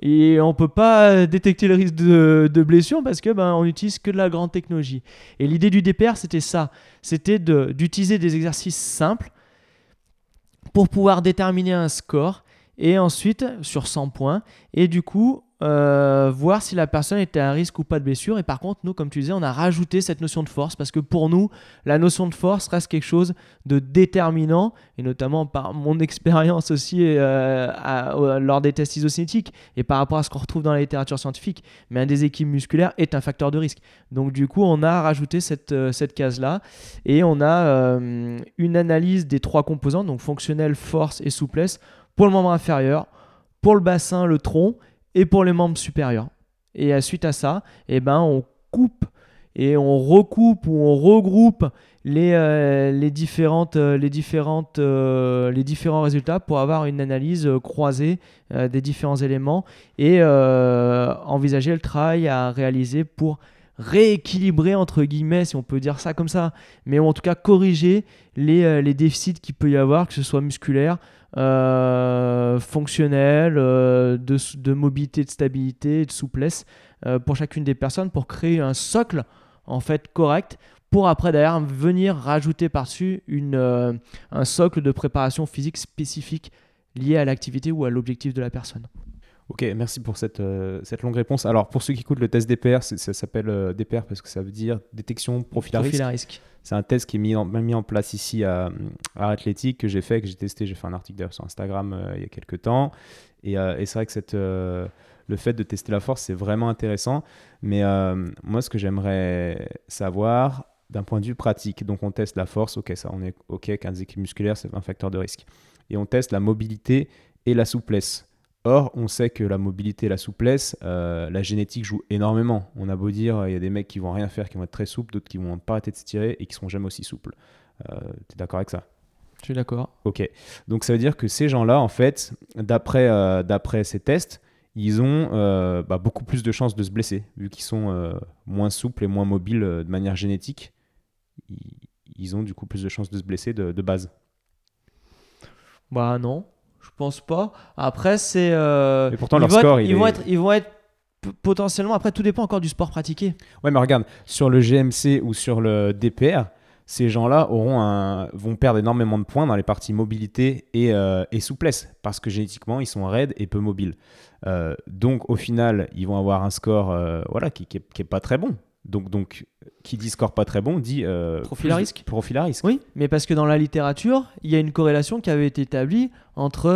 Et on peut pas détecter le risque de, blessure parce que ben, on utilise que de la grande technologie. Et l'idée du DPR, c'était ça. C'était d'utiliser des exercices simples pour pouvoir déterminer un score et ensuite sur 100 points. Et du coup, euh, voir si la personne était à risque ou pas de blessure. Et par contre, nous, comme tu disais, on a rajouté cette notion de force parce que pour nous, la notion de force reste quelque chose de déterminant, et notamment par mon expérience aussi euh, lors des tests isocinétiques et par rapport à ce qu'on retrouve dans la littérature scientifique. Mais un déséquilibre musculaire est un facteur de risque. Donc, du coup, on a rajouté cette, euh, cette case-là et on a une analyse des trois composants, donc fonctionnel, force et souplesse, pour le membre inférieur, pour le bassin, le tronc et pour les membres supérieurs. Et à suite à ça, eh ben, on coupe et on recoupe ou on regroupe les, euh, euh, euh, différents résultats pour avoir une analyse croisée des différents éléments et envisager le travail à réaliser pour rééquilibrer, entre guillemets, si on peut dire ça comme ça, mais en tout cas corriger les déficits qu'il peut y avoir, que ce soit musculaire, euh, fonctionnel, euh, de, mobilité, de stabilité, de souplesse euh, pour chacune des personnes pour créer un socle en fait correct pour après d'ailleurs venir rajouter par-dessus un socle de préparation physique spécifique lié à l'activité ou à l'objectif de la personne. Ok, merci pour cette, cette longue réponse. Alors, pour ceux qui écoutent le test DPR, ça s'appelle DPR parce que ça veut dire détection profil à risque. C'est un test qui est mis en, mis en place ici à, à Athlétique que j'ai fait, que j'ai testé. J'ai fait un article d'ailleurs sur Instagram euh, il y a quelques temps. Et, euh, et c'est vrai que cette, euh, le fait de tester la force, c'est vraiment intéressant. Mais moi, ce que j'aimerais savoir d'un point de vue pratique, donc on teste la force, ok, ça on est ok qu'un déséquilibre musculaire, c'est un facteur de risque. Et on teste la mobilité et la souplesse. Or, on sait que la mobilité la souplesse, euh, la génétique joue énormément. On a beau dire, il y a des mecs qui vont rien faire, qui vont être très souples, d'autres qui vont pas arrêter de se tirer et qui seront jamais aussi souples. Euh, tu es d'accord avec ça? Je suis d'accord. Ok. Donc ça veut dire que ces gens-là, en fait, d'après euh, d'après ces tests, ils ont bah, beaucoup plus de chances de se blesser, vu qu'ils sont moins souples et moins mobiles de manière génétique. Ils, ont du coup plus de chances de se blesser de, de base. Bah non, je pense pas. Après, c'est. Euh, pourtant, leur score, ils, vont être, ils vont être potentiellement. Après, tout dépend encore du sport pratiqué. Ouais, mais regarde, sur le GMC ou sur le DPR, ces gens-là auront un, vont perdre énormément de points dans les parties mobilité et, euh, et souplesse, parce que génétiquement, ils sont raides et peu mobiles. Euh, donc, au final, ils vont avoir un score euh, voilà, qui n'est qui est pas très bon. Donc, donc, qui dit score pas très bon dit profil à risque. Profil à risque. Oui, mais parce que dans la littérature, il y a une corrélation qui avait été établie entre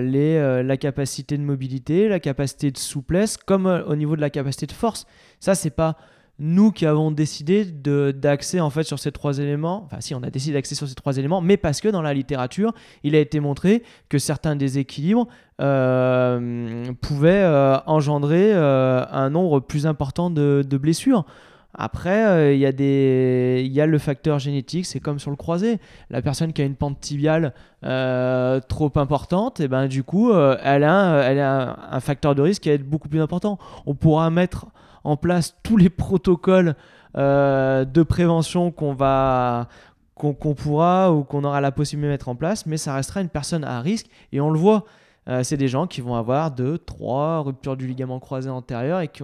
les, la capacité de mobilité, la capacité de souplesse, comme au niveau de la capacité de force. Ça, c'est pas nous qui avons décidé d'axer en fait sur ces trois éléments, enfin si on a décidé d'axer sur ces trois éléments, mais parce que dans la littérature, il a été montré que certains déséquilibres euh, pouvaient euh, engendrer euh, un nombre plus important de, blessures. Après, il y, a le facteur génétique, c'est comme sur le croisé. La personne qui a une pente tibiale trop importante, et eh ben, du coup, elle a, elle a un facteur de risque qui va être beaucoup plus important. On pourra mettre en place tous les protocoles euh, de prévention qu'on va qu'on pourra ou qu'on aura la possibilité de mettre en place, mais ça restera une personne à risque et on le voit. Euh, c'est des gens qui vont avoir deux, trois ruptures du ligament croisé antérieur et qui,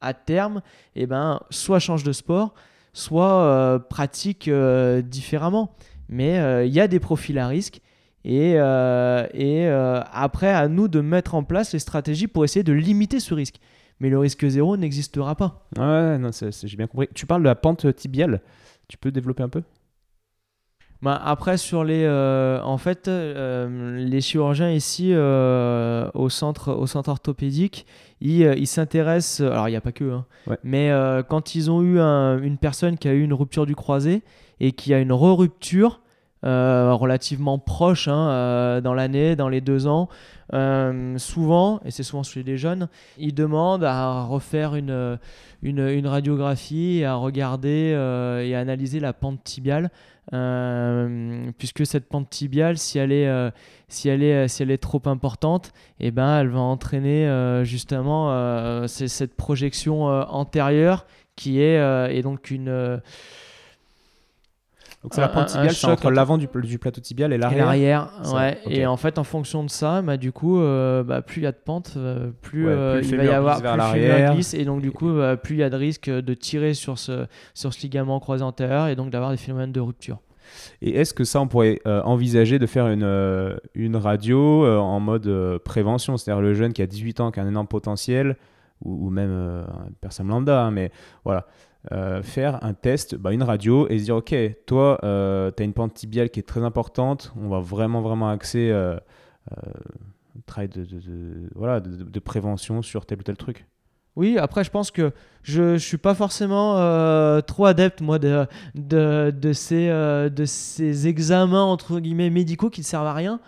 à terme, eh ben, soit changent de sport, soit euh, pratiquent différemment. Mais il y a des profils à risque et, et après, à nous de mettre en place les stratégies pour essayer de limiter ce risque mais le risque zéro n'existera pas. Ouais, non, j'ai bien compris. Tu parles de la pente tibiale, tu peux développer un peu? Bah, après sur les euh, en fait euh, les chirurgiens ici euh, au centre au centre orthopédique ils s'intéressent alors il n'y a pas que hein, mais quand ils ont eu une personne qui a eu une rupture du croisé et qui a une re-rupture relativement proche hein, dans l'année dans les deux ans euh, souvent, et c'est souvent chez les jeunes, ils demandent à refaire une, une, radiographie, à regarder et à analyser la pente tibiale. Euh, puisque cette pente tibiale, si elle est, si elle est, si elle est trop importante, eh ben, elle va entraîner justement cette projection antérieure qui est et donc une donc c'est la pointe tibiale, c'est entre l'avant du, plateau tibial et l'arrière. l'arrière, ouais. Et en fait, en fonction de ça, bah, du coup, euh, bah, plus il y a de pente, euh, plus, euh, il va y avoir plus le glisse, et donc du coup, plus il y a de risque de tirer sur ce, sur ce ligament croisé antérieur et donc d'avoir des phénomènes de rupture. Et est-ce que ça, on pourrait envisager de faire une, une radio en mode prévention? C'est-à-dire le jeune qui a 18 ans, qui a un énorme potentiel, ou, même une personne lambda, hein, mais voilà, euh, faire un test, bah, une radio, et se dire, OK, toi, euh, tu as une pente tibiale qui est très importante, on va vraiment, vraiment axer euh, un travail de, voilà, de, prévention sur tel ou tel truc. Oui, après, je pense que je ne suis pas forcément trop adepte, moi, de, de, ces, de ces examens, entre guillemets, médicaux qui ne servent à rien.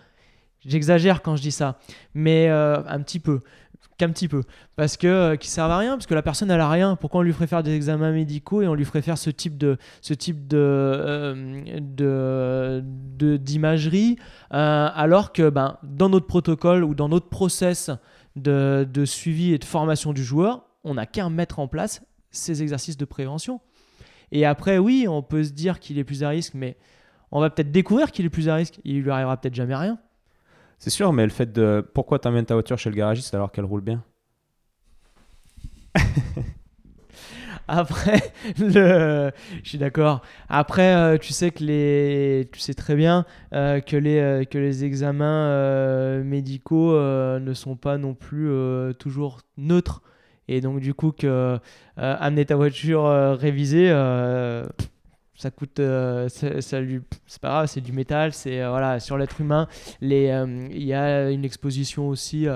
J'exagère quand je dis ça, mais un petit peu qu'un petit peu. Parce que euh, qui servent à rien, parce que la personne elle a rien. Pourquoi on lui ferait faire des examens médicaux et on lui ferait faire ce type de ce type de euh, d'imagerie euh, alors que ben dans notre protocole ou dans notre process de, de suivi et de formation du joueur, on n'a qu'à mettre en place ces exercices de prévention. Et après oui, on peut se dire qu'il est plus à risque, mais on va peut-être découvrir qu'il est plus à risque. Il lui arrivera peut-être jamais rien. C'est sûr, mais le fait de. Pourquoi tu amènes ta voiture chez le garagiste alors qu'elle roule bien? Après, le... je suis d'accord. Après, euh, tu sais que les, tu sais très bien euh, que les euh, que les examens médicaux ne sont pas non plus toujours neutres. Et donc du coup que amener ta voiture révisée, ça coûte euh, ça, lui c'est pas grave c'est du métal c'est euh, voilà sur l'être humain les euh, il y a une exposition aussi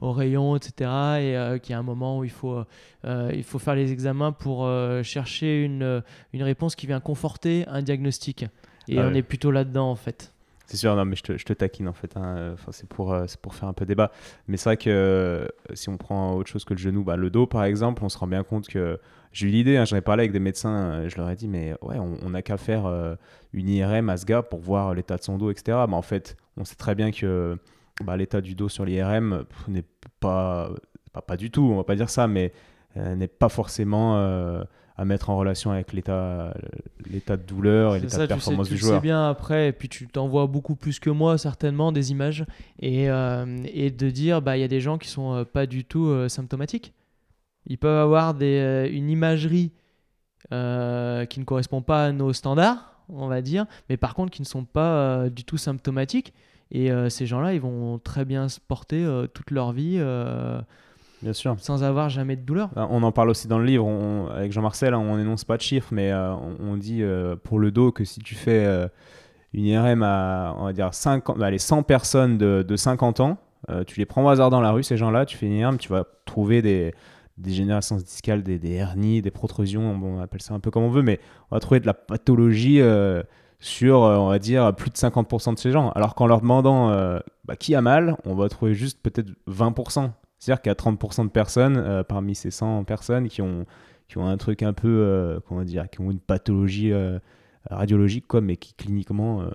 aux rayons etc et qu'il y a un moment où il faut il faut faire les examens pour chercher une, une réponse qui vient conforter un diagnostic et on est plutôt là dedans en fait c'est sûr, non, mais je te, je te taquine en fait. Hein. Enfin, c'est pour, pour faire un peu débat. Mais c'est vrai que si on prend autre chose que le genou, bah, le dos par exemple, on se rend bien compte que j'ai eu l'idée, hein, j'en ai parlé avec des médecins, euh, je leur ai dit, mais ouais, on n'a qu'à faire euh, une IRM à ce gars pour voir l'état de son dos, etc. Mais en fait, on sait très bien que bah, l'état du dos sur l'IRM n'est pas, pas, pas, du tout, on va pas dire ça, mais euh, n'est pas forcément à mettre en relation avec l'état l'état de douleur et l'état de performance du joueur. Tu sais bien après, et puis tu t'envoies beaucoup plus que moi certainement des images et, et de dire bah il y a des gens qui sont pas du tout symptomatiques. Ils peuvent avoir des, euh, une imagerie qui ne correspond pas à nos standards, on va dire, mais par contre qui ne sont pas du tout symptomatiques. Et ces gens-là, ils vont très bien se porter toute leur vie. Bien sûr. Sans avoir jamais de douleur. Bah, on en parle aussi dans le livre, avec Jean-Marcel, hein, on n'énonce pas de chiffres, mais on, dit pour le dos que si tu fais une IRM à, on va dire, 50, bah, les 100 personnes de, de 50 ans, euh, tu les prends au hasard dans la rue, ces gens-là, tu fais une IRM, tu vas trouver des, des générations discales, des, des, hernies, des protrusions, on appelle ça un peu comme on veut, mais on va trouver de la pathologie euh, sur, euh, on va dire, plus de 50% de ces gens. Alors qu'en leur demandant bah, qui a mal, on va trouver juste peut-être 20%. C'est-à-dire qu'il y a 30% de personnes parmi ces 100 personnes qui ont, qui ont un truc un peu, comment dire, qui ont une pathologie radiologiques, quoi, mais qui cliniquement euh,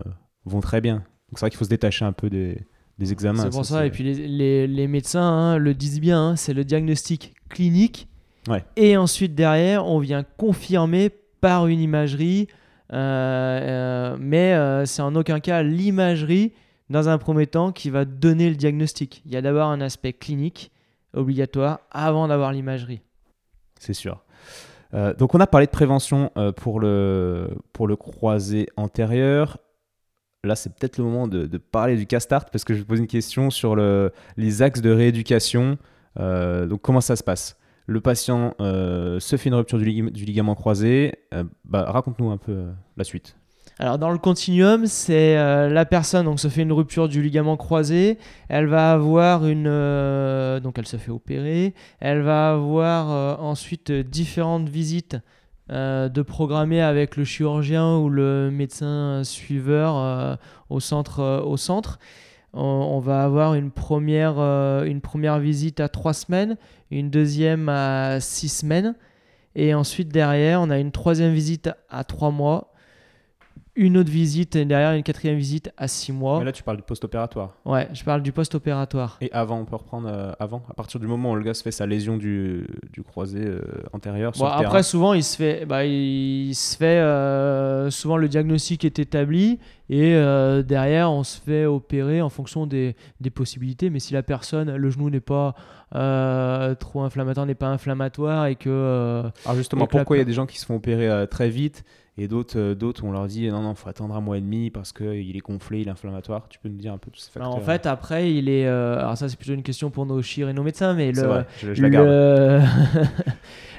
vont très bien. Donc c'est vrai qu'il faut se détacher un peu des, des examens. C'est pour ça, et puis les, les, les médecins hein, le disent bien, hein, c'est le diagnostic clinique. Ouais. Et ensuite, derrière, on vient confirmer par une imagerie, euh, euh, mais c'est en aucun cas l'imagerie, dans un premier temps, qui va donner le diagnostic. Il y a d'abord un aspect clinique obligatoire avant d'avoir l'imagerie. C'est sûr. Euh, donc on a parlé de prévention euh, pour, le, pour le croisé antérieur. Là, c'est peut-être le moment de, parler du castart parce que je vais poser une question sur le, les axes de rééducation. Euh, donc comment ça se passe? Le patient se fait une rupture du, ligament croisé. Bah, Raconte-nous un peu la suite. Alors dans le continuum, c'est euh, la personne donc se fait une rupture du ligament croisé, elle va avoir une euh, donc elle se fait opérer, elle va avoir euh, ensuite différentes visites de programmer avec le chirurgien ou le médecin suiveur au centre. On, va avoir une première une première visite à trois semaines, une deuxième à six semaines. Et ensuite derrière, on a une troisième visite à trois mois une autre visite et derrière une quatrième visite à six mois. Mais là, tu parles du post-opératoire. Ouais, je parle du post-opératoire. Et avant, on peut reprendre euh, avant, à partir du moment où le gars se fait sa lésion du, du croisé euh, antérieur. Sur après, souvent, il se fait, bah, il se fait euh, souvent le diagnostic est établi et derrière, on se fait opérer en fonction des, des, possibilités. Mais si la personne, le genou n'est pas trop inflammatoire, n'est pas inflammatoire et que. Alors justement, pourquoi il y a des gens qui se font opérer très vite et d'autres, euh, d'autres, on leur dit non, non, faut attendre un mois et demi parce qu'il est gonflé, il est inflammatoire. Tu peux nous dire un peu tous ces facteurs En fait, après, il est. Euh, alors, ça, c'est plutôt une question pour nos chir et nos médecins, mais le, vrai, je, la garde.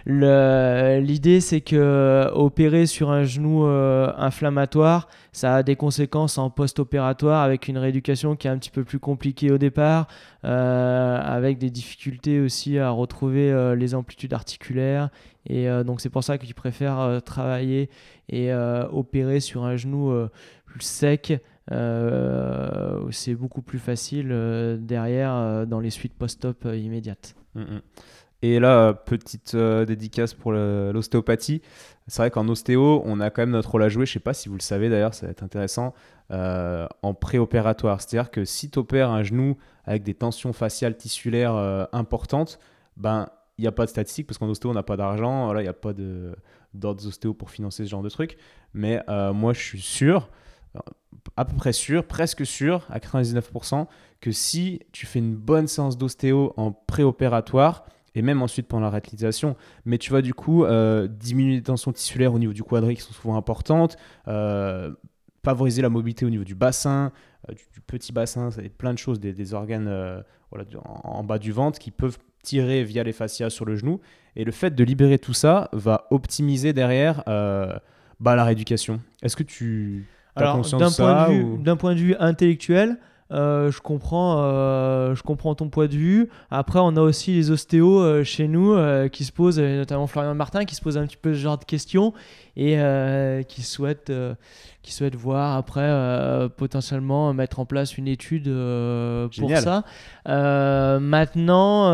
l'idée, c'est que opérer sur un genou euh, inflammatoire, ça a des conséquences en post-opératoire avec une rééducation qui est un petit peu plus compliquée au départ, avec des difficultés aussi à retrouver les amplitudes articulaires. Et donc, c'est pour ça qu'ils préfèrent travailler et euh, opérer sur un genou euh, plus sec, euh, c'est beaucoup plus facile derrière dans les suites post-op immédiates. Mm, mm. Et là, petite dédicace pour l'ostéopathie. C'est vrai qu'en ostéo, on a quand même notre rôle à jouer. Je ne sais pas si vous le savez d'ailleurs, ça va être intéressant. en préopératoire. C'est-à-dire que si tu opères un genou avec des tensions faciales tissulaires importantes, ben il n'y a pas de statistiques parce qu'en ostéo, on n'a pas d'argent. il n'y a pas de d'autres ostéos pour financer ce genre de truc. Mais euh, moi, je suis sûr, à peu près sûr, presque sûr, à 99%, que si tu fais une bonne séance d'ostéo en préopératoire, et même ensuite pendant la réutilisation, mais tu vas du coup euh, diminuer les tensions tissulaires au niveau du quadri qui sont souvent importantes, euh, favoriser la mobilité au niveau du bassin, du, petit bassin, ça plein de choses, des, organes voilà, en, bas du ventre qui peuvent tirer via les fascias sur le genou. Et le fait de libérer tout ça va optimiser derrière euh, bah, la rééducation. Est-ce que tu as conscience de ça D'un point de vue intellectuel, euh, je, comprends, euh, je comprends ton point de vue. Après, on a aussi les ostéos chez nous qui se posent, notamment Florian Martin, qui se pose un petit peu ce genre de questions et qui souhaitent qui souhaitent voir après euh, potentiellement mettre en place une étude euh, pour ça. Euh, maintenant,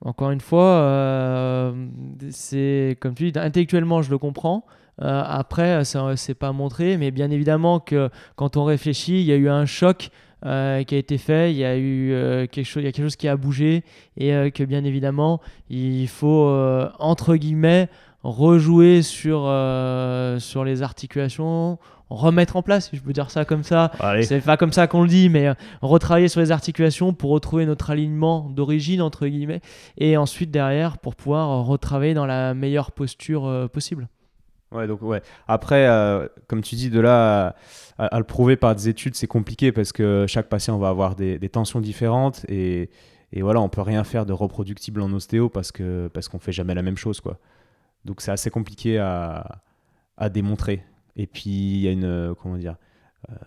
encore une fois, c'est comme tu dis, intellectuellement, je le comprends. Après, ça c'est pas montré, mais bien évidemment que quand on réfléchit, il y a eu un choc qui a été fait, il y a eu quelque chose, il y a quelque chose qui a bougé et que bien évidemment, il faut entre guillemets rejouer sur, euh, sur les articulations, remettre en place, si je peux dire ça comme ça. C'est pas comme ça qu'on le dit, mais euh, retravailler sur les articulations pour retrouver notre alignement d'origine, entre guillemets, et ensuite derrière pour pouvoir euh, retravailler dans la meilleure posture euh, possible. Ouais, donc ouais. Après, euh, comme tu dis, de là à, le prouver par des études, c'est compliqué parce que chaque patient va avoir des, tensions différentes et, et voilà, on peut rien faire de reproductible en ostéo parce que parce qu'on fait jamais la même chose, quoi. Donc c'est assez compliqué à, à démontrer. Et puis il y a une euh, comment dire,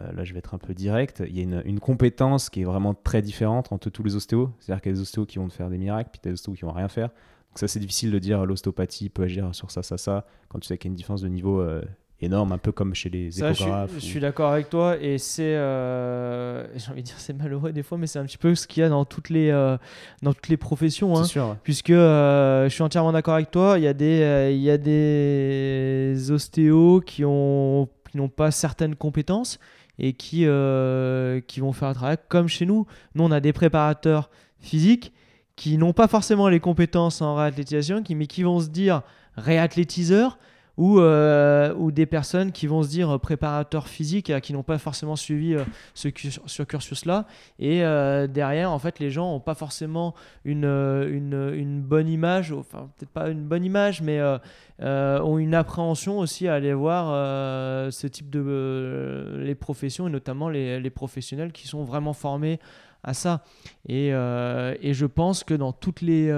euh, là je vais être un peu direct, il y a une, une compétence qui est vraiment très différente entre tous les ostéos. C'est-à-dire qu'il y a des ostéos qui vont te faire des miracles, puis des ostéos qui vont rien faire. Donc ça c'est difficile de dire l'ostéopathie peut agir sur ça, ça, ça, quand tu sais qu'il y a une différence de niveau euh, énorme, un peu comme chez les Ça, je suis, échographes. je ou- suis d'accord avec toi et c'est, euh, j'ai envie de dire, c'est malheureux des fois, mais c'est un petit peu ce qu'il y a dans toutes les, euh, dans toutes les professions. hein. C'est sûr. ouais. puisque euh, je suis entièrement d'accord avec toi. Il y a des, il y a des ostéos qui ont qui n'ont pas certaines compétences et qui qui vont faire un travail comme chez nous. Nous, on a des préparateurs physiques qui n'ont pas forcément les compétences en réathlétisation, mais qui vont se dire réathlétiseur ou, euh, ou des personnes qui vont se dire préparateurs physiques euh, qui n'ont pas forcément suivi euh, ce, cu- ce cursus-là. Et derrière, en fait, les gens n'ont pas forcément une, une bonne image, enfin peut-être pas une bonne image, mais euh, ont une appréhension aussi à aller voir euh, ce type de euh, les professions et notamment les, les professionnels qui sont vraiment formés à ça. Et, et je pense que dans toutes les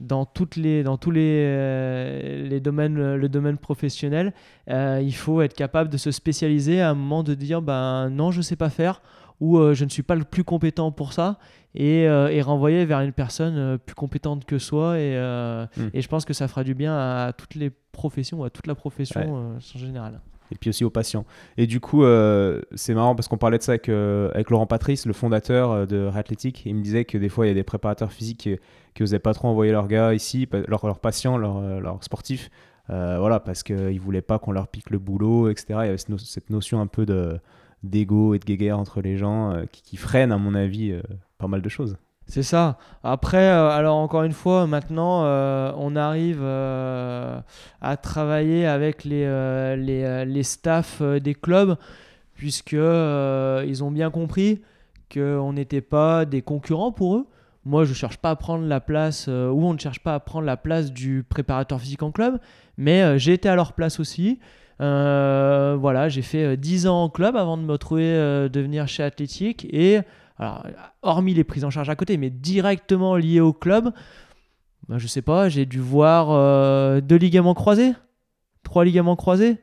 dans toutes les dans tous les, les domaines le domaine professionnel, il faut être capable de se spécialiser à un moment de dire ben non je sais pas faire ou je ne suis pas le plus compétent pour ça et, euh, et renvoyer vers une personne euh, plus compétente que soi et, euh, Mm. et je pense que ça fera du bien à toutes les professions à toute la profession Ouais. en général. et puis aussi aux patients. Et du coup, euh, c'est marrant parce qu'on parlait de ça avec, euh, avec Laurent Patrice, le fondateur de Réathlétique. Il me disait que des fois, il y a des préparateurs physiques qui, qui osaient pas trop envoyer leurs gars ici, leurs, patients, leurs, sportifs, euh, voilà, parce qu'ils voulaient pas qu'on leur pique le boulot, etc. Il y avait cette, no- cette notion un peu de d'ego et de guéguerre entre les gens qui, qui freine, à mon avis, pas mal de choses. C'est ça. Après, euh, alors encore une fois, maintenant, euh, on arrive euh, à travailler avec les, les, les staffs des clubs, puisque ils ont bien compris qu'on n'était pas des concurrents pour eux. Moi, je cherche pas à prendre la place, ou on ne cherche pas à prendre la place du préparateur physique en club, mais j'ai été à leur place aussi. Voilà, j'ai fait euh, 10 ans en club avant de me retrouver de venir chez Athlétique et alors, hormis les prises en charge à côté, mais directement lié au club, bah, je sais pas, j'ai dû voir euh, deux ligaments croisés, trois ligaments croisés,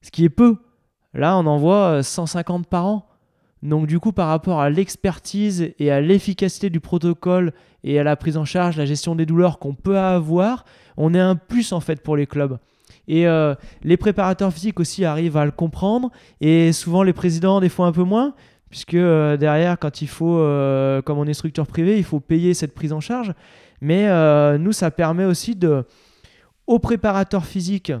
ce qui est peu. Là, on en voit euh, 150 par an. Donc, du coup, par rapport à l'expertise et à l'efficacité du protocole et à la prise en charge, la gestion des douleurs qu'on peut avoir, on est un plus en fait pour les clubs. Et euh, les préparateurs physiques aussi arrivent à le comprendre, et souvent les présidents, des fois un peu moins, puisque euh, derrière, quand il faut, euh, comme on est structure privée, il faut payer cette prise en charge. Mais euh, nous, ça permet aussi de, au préparateur physique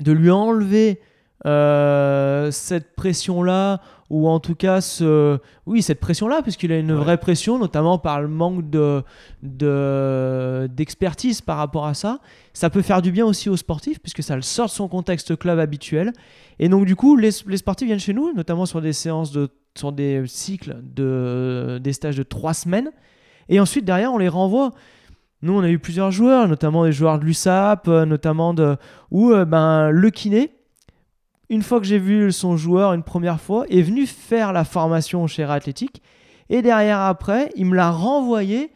de lui enlever euh, cette pression-là, ou en tout cas, ce, oui, cette pression-là, puisqu'il a une Ouais. vraie pression, notamment par le manque de, de- d'expertise par rapport à ça. Ça peut faire du bien aussi aux sportifs, puisque ça le sort de son contexte club habituel. Et donc, du coup, les, les sportifs viennent chez nous, notamment sur des séances de sur des cycles de des stages de trois semaines et ensuite derrière on les renvoie nous on a eu plusieurs joueurs notamment des joueurs de l'USAP euh, notamment de où euh, ben le kiné une fois que j'ai vu son joueur une première fois est venu faire la formation chez Athlétique et derrière après il me l'a renvoyé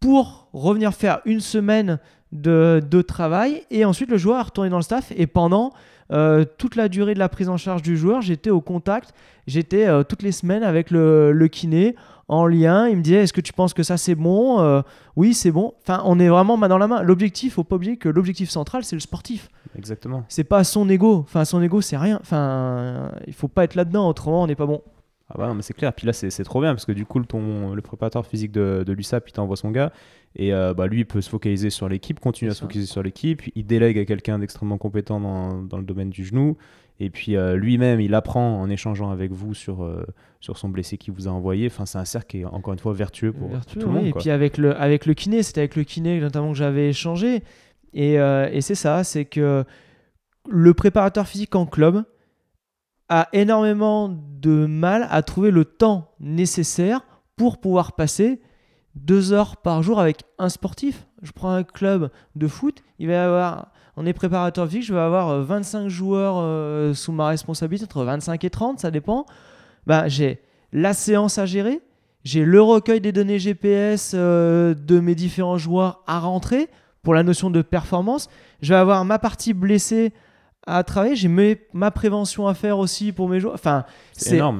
pour revenir faire une semaine de, travail. Et ensuite le joueur est retourné dans le staff. Et pendant euh, toute la durée de la prise en charge du joueur j'étais au contact. J'étais euh, toutes les semaines avec le kiné en lien. Il me disait Est-ce que tu penses que ça c'est bon Euh, Oui, c'est bon. Enfin, on est vraiment main dans la main. L'objectif, faut pas oublier que l'objectif central, c'est le sportif. Exactement. C'est pas son ego. Enfin, son ego, c'est rien. Enfin, il faut pas être là-dedans, autrement, on n'est pas bon. Ah bah non, mais c'est clair. Puis là, c'est trop bien parce que du coup, le, ton, le préparateur physique de, de l'USAP, il t'envoie son gars. Et euh, bah, lui, il peut se focaliser sur l'équipe, continuer à se focaliser sur l'équipe. Il délègue à quelqu'un d'extrêmement compétent dans, dans le domaine du genou. Et puis euh, lui-même, il apprend en échangeant avec vous sur, euh, sur son blessé qui vous a envoyé. Enfin, c'est un cercle qui est encore une fois vertueux pour, Vertueux, tout le oui. monde. Et puis avec le, avec le kiné, c'était avec le kiné notamment que j'avais échangé. Et, et c'est ça, c'est que le préparateur physique en club a énormément de mal à trouver le temps nécessaire pour pouvoir passer deux heures par jour avec un sportif. Je prends un club de foot, il va avoir, on est préparateur physique, je vais avoir euh, 25 joueurs euh, sous ma responsabilité, entre 25 et 30, ça dépend. Bah, j'ai la séance à gérer, j'ai le recueil des données GPS euh, de mes différents joueurs à rentrer pour la notion de performance. Je vais avoir ma partie blessée à travailler, j'ai mes- ma prévention à faire aussi pour mes joueurs. Enfin,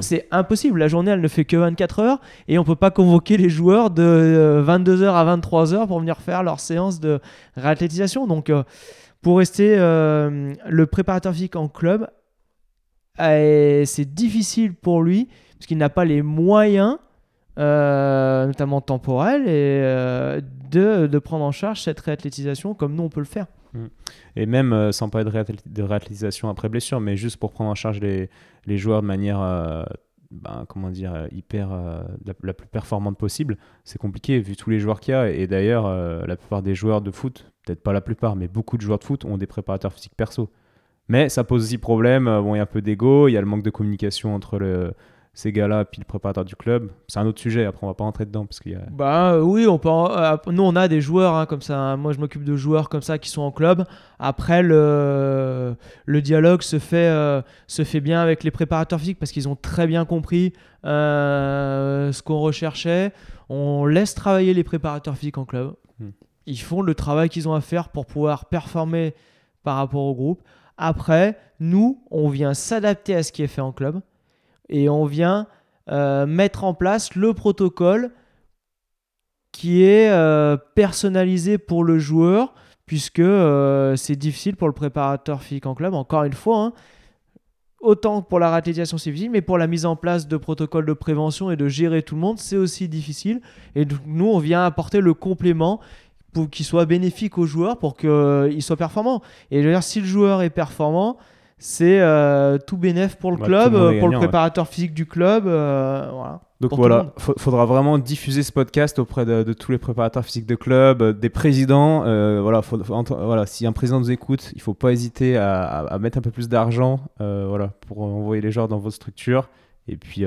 C'est impossible. La journée, elle ne fait que 24 heures et on peut pas convoquer les joueurs de euh, 22h à 23h pour venir faire leur séance de réathlétisation. Donc, euh, pour rester euh, le préparateur physique en club, euh, c'est difficile pour lui parce qu'il n'a pas les moyens, euh, notamment temporels, et, euh, de, de prendre en charge cette réathlétisation comme nous on peut le faire. Et même euh, sans parler de, réathlétisation après blessure, mais juste pour prendre en charge les, les joueurs de manière, euh, ben, comment dire, euh, hyper, la, plus performante possible, c'est compliqué vu tous les joueurs qu'il y a. Et d'ailleurs, la plupart des joueurs de foot, peut-être pas la plupart, mais beaucoup de joueurs de foot ont des préparateurs physiques perso. Mais ça pose aussi problème. Bon, il y a un peu d'ego, il y a le manque de communication entre le, ces gars-là puis le préparateur du club. C'est un autre sujet. Après, on va pas rentrer dedans parce qu'il y a. Bah oui, on peut. en- euh, nous, on a des joueurs hein, comme ça. Moi, je m'occupe de joueurs comme ça qui sont en club. Après, le, le dialogue se fait, euh, se fait bien avec les préparateurs physiques parce qu'ils ont très bien compris euh, ce qu'on recherchait. On laisse travailler les préparateurs physiques en club. Hmm. Ils font le travail qu'ils ont à faire pour pouvoir performer par rapport au groupe. Après, nous, on vient s'adapter à ce qui est fait en club et on vient euh, mettre en place le protocole qui est euh, personnalisé pour le joueur, puisque euh, c'est difficile pour le préparateur physique en club, encore une fois. hein. autant pour la réathlétisation, c'est difficile, mais pour la mise en place de protocoles de prévention et de gérer tout le monde, c'est aussi difficile. Et nous, on vient apporter le complément pour qu'il soit bénéfique au joueur, pour qu'il soit performant. Et je veux dire, si le joueur est performant, c'est euh, tout bénéf pour le Bah, club, euh, pour le ouais. préparateur physique du club. euh, voilà. Donc voilà, faudra vraiment diffuser ce podcast auprès de, de tous les préparateurs physiques de club, euh, des présidents. voilà, faut- si un président nous écoute, il faut pas hésiter à, à- à mettre un peu plus d'argent, voilà, pour envoyer les joueurs dans votre structure et puis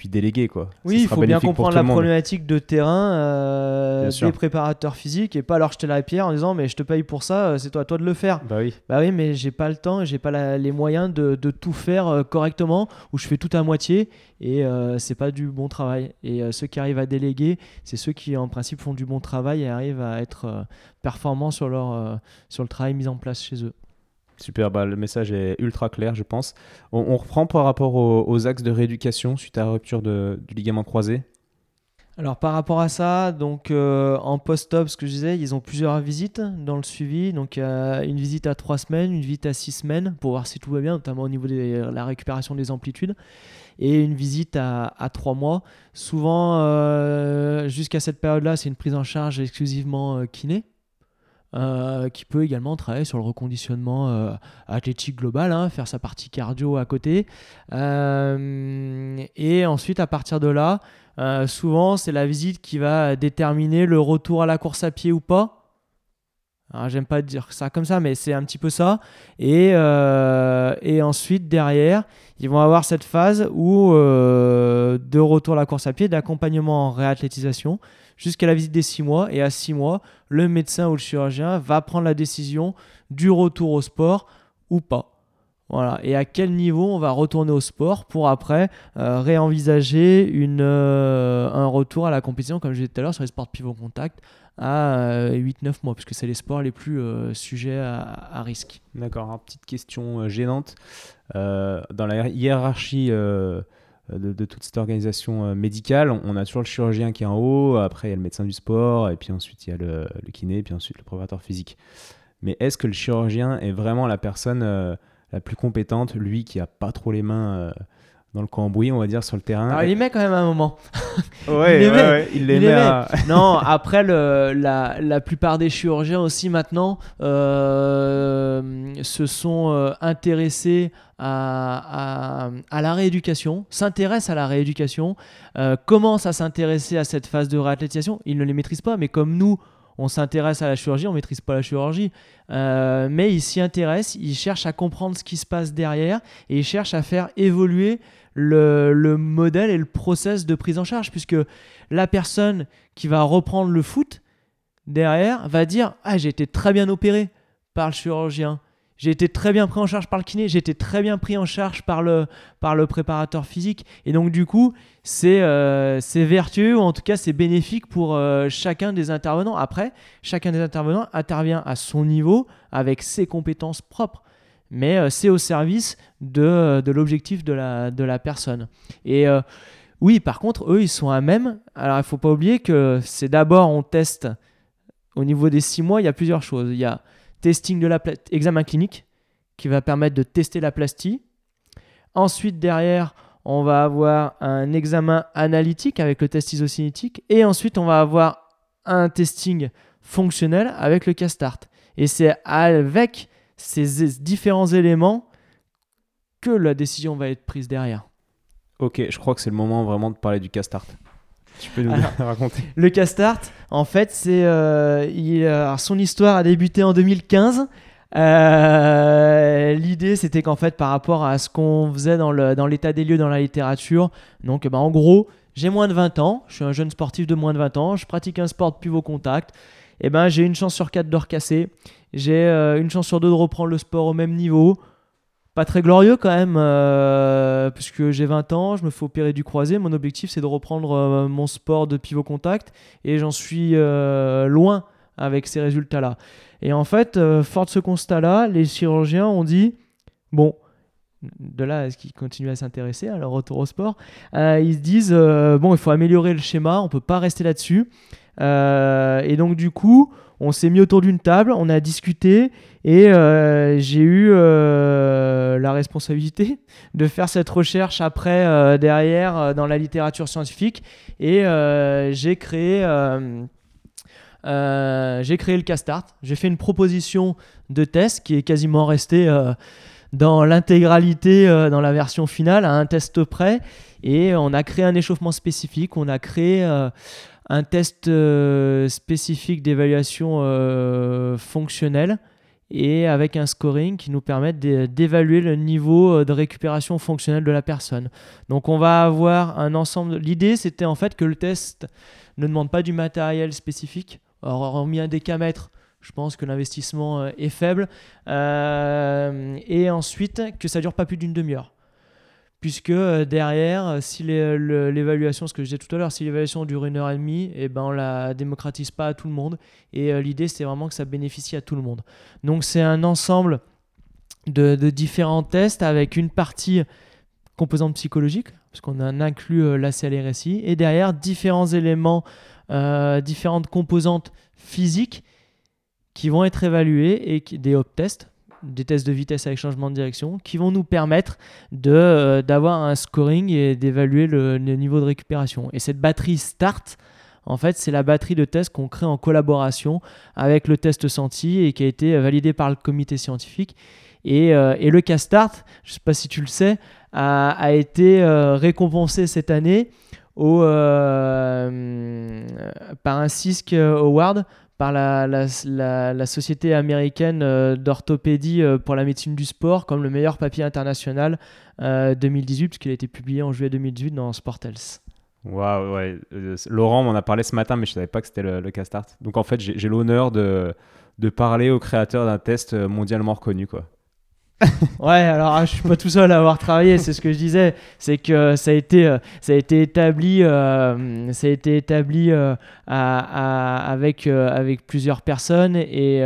puis déléguer quoi. Oui, il faut bien comprendre la problématique de terrain euh, sûr. des préparateurs physiques et pas leur jeter la pierre en disant mais je te paye pour ça, euh, c'est toi, à toi de le faire. Bah oui. Bah oui, mais j'ai pas le temps, j'ai pas la- les moyens de, de tout faire euh, correctement ou je fais tout à moitié et euh, c'est pas du bon travail. Et euh, ceux qui arrivent à déléguer, c'est ceux qui en principe font du bon travail et arrivent à être performants sur leur sur le travail mis en place chez eux. Super, bah, le message est ultra clair, je pense. On, reprend par rapport aux, axes de rééducation suite à la rupture du ligament croisé? Alors par rapport à ça, donc euh, en post-op, ce que je disais, ils ont plusieurs visites dans le suivi. Donc une visite à 3 semaines, une visite à 6 de pour voir si tout va bien, notamment au niveau de la récupération des amplitudes, et une visite à, 3 mois. Souvent, euh, jusqu'à cette période-là, c'est une prise en charge exclusivement euh, kiné. Euh, qui peut également travailler sur le reconditionnement euh, athlétique global, hein, faire sa partie cardio à côté. Euh, et ensuite, à partir de là, souvent, c'est la visite qui va déterminer le retour à la course à pied ou pas. J'aime pas dire ça comme ça, mais c'est un petit peu ça. Et, et ensuite, derrière, ils vont avoir cette phase où de retour à la course à pied, d'accompagnement en réathlétisation, jusqu'à la visite des 6 mois. Et à 6 mois, le médecin ou le chirurgien va prendre la décision du retour au sport ou pas. Voilà. Et à quel niveau on va retourner au sport pour après euh, réenvisager une, euh, un retour à la compétition, comme je disais tout à l'heure, sur les sports pivot contact à euh, 8-9 mois, puisque c'est les sports les plus euh, sujets à, à risque. D'accord, petite question euh, gênante. Euh, dans la hiérarchie euh, de, de toute cette organisation euh, médicale, on, a toujours le chirurgien qui est en haut, après il y a le médecin du sport, et puis ensuite il y a le, kiné, puis ensuite le préparateur physique. Mais est-ce que le chirurgien est vraiment la personne euh, la plus compétente, lui qui a pas trop les mains euh, dans le cambouis, on va dire, sur le terrain Alors, il y met quand même un moment. Ouais, il les ouais, met. ouais, il les Il met les met. à- non, après, le, la, la plupart des chirurgiens aussi maintenant euh, se sont euh, intéressés à, à, à la rééducation, s'intéressent à la rééducation, euh, commencent à s'intéresser à cette phase de réathlétisation. Ils ne les maîtrisent pas, mais comme nous, on s'intéresse à la chirurgie, on maîtrise pas la chirurgie, euh, mais il s'y intéresse, il cherche à comprendre ce qui se passe derrière et il cherche à faire évoluer le, le modèle et le process de prise en charge, puisque la personne qui va reprendre le foot derrière va dire ah j'ai été très bien opéré par le chirurgien j'ai été très bien pris en charge par le kiné, j'ai été très bien pris en charge par le, par le préparateur physique. Et donc, du coup, c'est euh, vertueux, ou en tout cas, c'est bénéfique pour euh, chacun des intervenants. Après, chacun des intervenants intervient à son niveau, avec ses compétences propres. Mais euh, c'est au service de, de l'objectif de la, de la personne. Et euh, oui, par contre, eux, ils sont à même. Alors, il ne faut pas oublier que c'est d'abord, on teste au niveau des six mois, il y a plusieurs choses. Il y a testing de la examen clinique qui va permettre de tester la plastie. Ensuite, derrière, on va avoir un examen analytique avec le test isocinétique. Et ensuite, on va avoir un testing fonctionnel avec le CASTART. Et c'est avec ces différents éléments que la décision va être prise derrière. Ok, je crois que c'est le moment vraiment de parler du CASTART. Tu peux nous raconter Le Castart, en fait, c'est euh, son histoire a débuté en 2015. Euh, l'idée, c'était qu'en fait, par rapport à ce qu'on faisait dans l'état des lieux dans la littérature, donc bah, en gros, j'ai moins de 20 ans, je suis un jeune sportif de moins de 20 ans, je pratique un sport de pivot contact, et eh ben j'ai une chance sur 4 de recasser, j'ai euh, une chance sur 2 de reprendre le sport au même niveau, pas très glorieux quand même, euh, puisque j'ai 20 ans, je me fais opérer du croisé. Mon objectif, c'est de reprendre euh, mon sport de pivot contact et j'en suis loin avec ces résultats-là. Et en fait, fort de ce constat-là, les chirurgiens ont dit bon, de là à ce qu'ils continuent à s'intéresser à leur retour au sport, ils se disent bon, il faut améliorer le schéma, on peut pas rester là-dessus. Et donc, du coup, on s'est mis autour d'une table, on a discuté et euh, j'ai eu euh, la responsabilité de faire cette recherche après euh, derrière dans la littérature scientifique et j'ai créé j'ai créé le Castart. J'ai fait une proposition de test qui est quasiment restée dans l'intégralité dans la version finale à un test près et on a créé un échauffement spécifique. On a créé un test euh, spécifique d'évaluation euh, fonctionnelle et avec un scoring qui nous permet d'évaluer le niveau euh, de récupération fonctionnelle de la personne. Donc on va avoir un ensemble. L'idée c'était en fait que le test ne demande pas du matériel spécifique. Alors hormis un décamètre, je pense que l'investissement est faible. et ensuite que ça dure pas plus d'une demi-heure puisque euh, derrière, euh, si l'évaluation, ce que je disais tout à l'heure, si l'évaluation dure une heure et demie, eh ben la démocratise pas à tout le monde. Et euh, l'idée, c'est vraiment que ça bénéficie à tout le monde. Donc c'est un ensemble de, différents tests avec une partie composante psychologique, parce qu'on a inclus la CLRSI, et derrière différents éléments, différentes composantes physiques qui vont être évaluées et des hop tests des tests de vitesse avec changement de direction qui vont nous permettre euh, d'avoir un scoring et d'évaluer le, niveau de récupération. Et cette batterie START, en fait, c'est la batterie de tests qu'on crée en collaboration avec le test senti et qui a été validé par le comité scientifique. Et, euh, le CASTART, je ne sais pas si tu le sais, a, été euh, récompensé cette année par un CISC Award par la, la, Société américaine euh, d'orthopédie euh, pour la médecine du sport comme le meilleur papier international 2018, euh, puisqu'il a été publié en juillet 2018 dans Sport Health. Waouh, ouais. Laurent m'en a parlé ce matin, mais je ne savais pas que c'était le, le Castart. Donc en fait, j'ai l'honneur de, de parler au créateur d'un test mondialement reconnu. quoi. ouais, alors ah, je suis pas tout seul à avoir travaillé, c'est ce que je disais, c'est que ça a été, euh, ça a été établi, euh, ça a été établi euh, avec, avec plusieurs personnes et,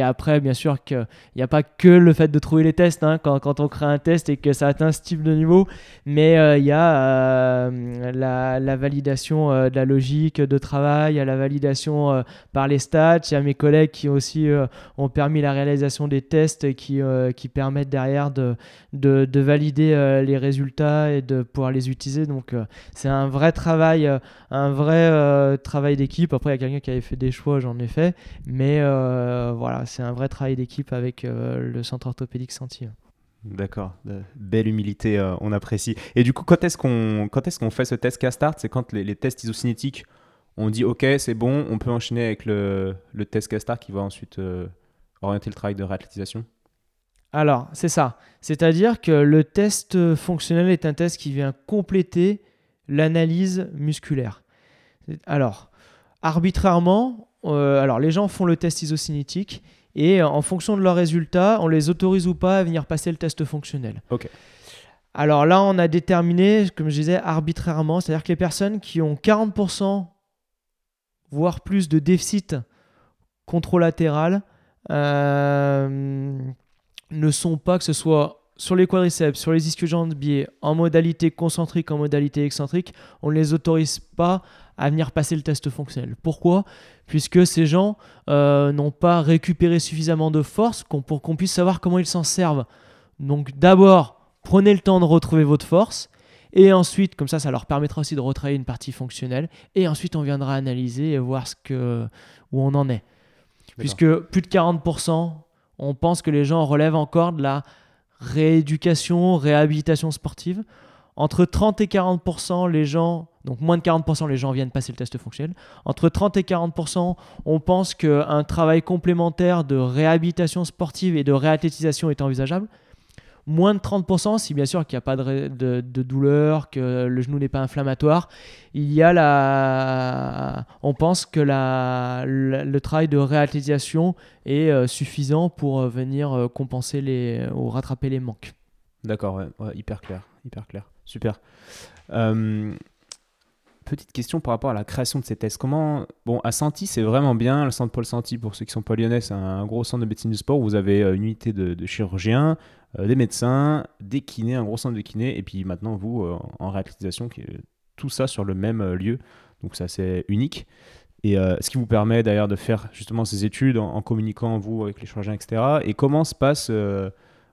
après, bien sûr, qu'il n'y a pas que le fait de trouver les tests hein, quand, quand, on crée un test et que ça atteint ce type de niveau, mais il y a la, la, validation de la logique de travail, il y a la validation par les stats, il y a mes collègues qui aussi ont permis la réalisation des tests qui euh, qui permettent derrière de, de, valider euh, les résultats et de pouvoir les utiliser. Donc euh, c'est un vrai travail, un vrai travail d'équipe. Après, il y a quelqu'un qui avait fait des choix, j'en ai fait. Mais voilà, c'est un vrai travail d'équipe avec le centre orthopédique Sentier. D'accord, belle humilité, on apprécie. Et du coup, quand est-ce qu'on est qu'on fait ce test Castart? C'est quand les, tests isocinétiques on dit ok, c'est bon, on peut enchaîner avec le, le test Castar qui va ensuite orienter le travail de réathlétisation? Alors, c'est ça. C'est-à-dire que le test fonctionnel est un test qui vient compléter l'analyse musculaire. Alors, arbitrairement, euh, alors les gens font le test isocinétique et en fonction de leurs résultats, on les autorise ou pas à venir passer le test fonctionnel. Ok. Alors là, on a déterminé, comme je disais, arbitrairement, c'est-à-dire que les personnes qui ont 40%, voire plus de déficit contralatéral, euh, ne sont pas, que ce soit sur les quadriceps, sur les ischio-jambes biais, en modalité concentrique, en modalité excentrique, on ne les autorise pas à venir passer le test fonctionnel. Pourquoi? Puisque ces gens euh, n'ont pas récupéré suffisamment de force pour qu'on puisse savoir comment ils s'en servent. Donc d'abord, prenez le temps de retrouver votre force. Et ensuite, comme ça, ça leur permettra aussi de retravailler une partie fonctionnelle. Et ensuite, on viendra analyser et voir ce que, où on en est. Puisque plus de 40%, on pense que les gens relèvent encore de la rééducation, réhabilitation sportive. Entre 30 et 40%, les gens, donc moins de 40%, les gens viennent passer le test fonctionnel. Entre 30 et 40%, on pense qu'un travail complémentaire de réhabilitation sportive et de réathlétisation est envisageable moins de 30% si bien sûr qu'il n'y a pas de, douleur, que le genou n'est pas inflammatoire. Il y a la... On pense que la, le, travail de réathlétisation est euh, suffisant pour euh, venir euh, compenser les, ou rattraper les manques. D'accord, hyper clair, hyper clair. Super petite question par rapport à la création de ces tests. Comment, bon, à Santi, c'est vraiment bien. Le centre Paul Santi, pour ceux qui sont pas lyonnais, c'est un gros centre de médecine du sport où vous avez euh, une unité de, chirurgiens, euh, des médecins, des kinés, un gros centre de kinés, et puis maintenant vous euh, en réalisation, tout ça sur le même lieu. Donc ça, c'est unique. Et ce qui vous permet d'ailleurs de faire justement ces études en, communiquant vous avec les chirurgiens, etc. Et comment se passe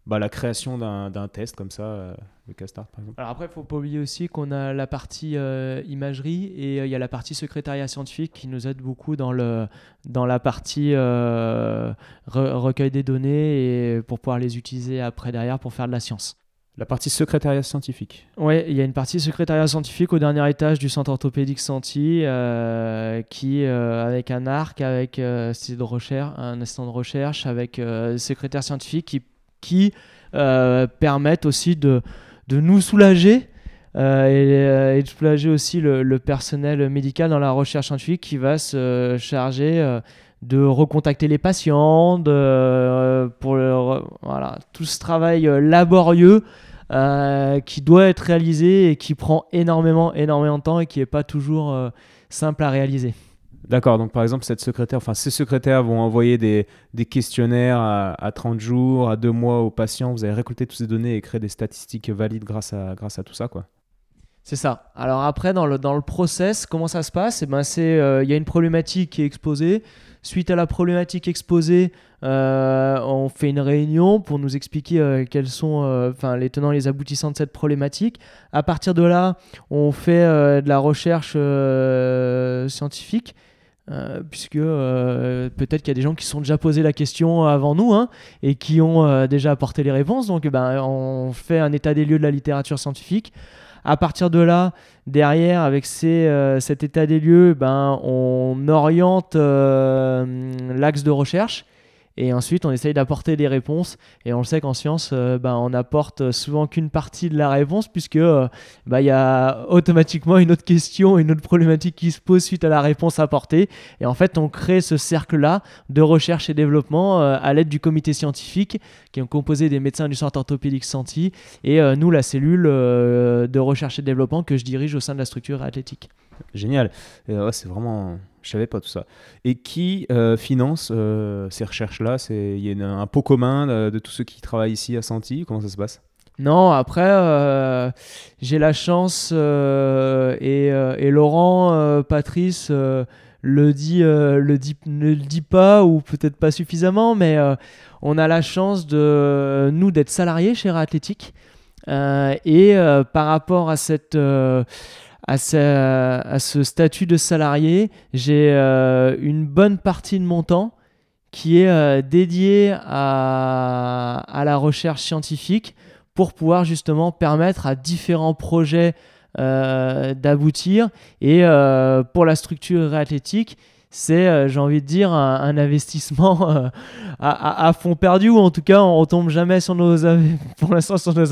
bah, la création d'un test comme ça, euh, le Castart par exemple. Alors après, il ne faut pas oublier aussi qu'on a la partie euh, imagerie et euh, il y a la partie secrétariat scientifique qui nous aide beaucoup dans, le, dans la partie recueil des données et pour pouvoir les utiliser après derrière pour faire de la science. La partie secrétariat scientifique. Oui, il y a une partie secrétariat scientifique au dernier étage du centre orthopédique Santi, qui, avec un arc, avec de recherche, un instant de recherche, avec secrétaire scientifique qui qui euh, permettent aussi de, de nous soulager euh, et, de soulager aussi le, personnel médical dans la recherche scientifique qui va se charger euh, de recontacter les patients, de, pour voilà, tout ce travail laborieux qui doit être réalisé et qui prend énormément, énormément de temps et qui n'est pas toujours simple à réaliser. D'accord, donc par exemple, cette secrétaire, enfin, ces secrétaires vont envoyer des, questionnaires à, 30 jours, à 2 mois aux patients. Vous allez récolter toutes ces données et créer des statistiques valides grâce à, grâce à tout ça, quoi. C'est ça. Alors après, dans le, dans le process, comment ça se passe? Eh ben, euh, Il y a une problématique qui est exposée. Suite à la problématique exposée, euh, on fait une réunion pour nous expliquer euh, quels sont les tenants et les aboutissants de cette problématique. À partir de là, on fait de la recherche scientifique euh, puisque euh, peut-être qu'il y a des gens qui se sont déjà posé la question avant nous hein, et qui ont euh, déjà apporté les réponses. Donc ben, on fait un état des lieux de la littérature scientifique. À partir de là, derrière, avec cet état des lieux, ben, on oriente l'axe de recherche et ensuite, on essaye d'apporter des réponses. Et on le sait qu'en science, euh, bah, on apporte souvent qu'une partie de la réponse, puisque euh, bah, il y a automatiquement une autre question, une autre problématique qui se pose suite à la réponse apportée. Et en fait, on crée ce cercle-là de recherche et développement euh, à l'aide du comité scientifique, qui est composé des médecins du centre orthopédique Santi, et nous, la cellule de recherche et développement que je dirige au sein de la structure athlétique. Génial. c'est vraiment je savais pas tout ça. Et qui euh, finance euh, ces recherches-là? Il y a un pot commun de, tous ceux qui travaillent ici à Santi? Comment ça se passe? Non, après, euh, j'ai la chance et, et, Laurent, Patrice le dit, le dit, ne le dit pas ou peut-être pas suffisamment, mais on a la chance de nous d'être salariés chez Athlétique et par rapport à cette à ce, statut de salarié, j'ai euh, une bonne partie de mon temps qui est euh, dédié à, la recherche scientifique pour pouvoir justement permettre à différents projets d'aboutir. Et pour la structure réathlétique, c'est, euh, j'ai envie de dire, un, investissement euh, à, fond perdu, ou en tout cas, on retombe jamais sur nos,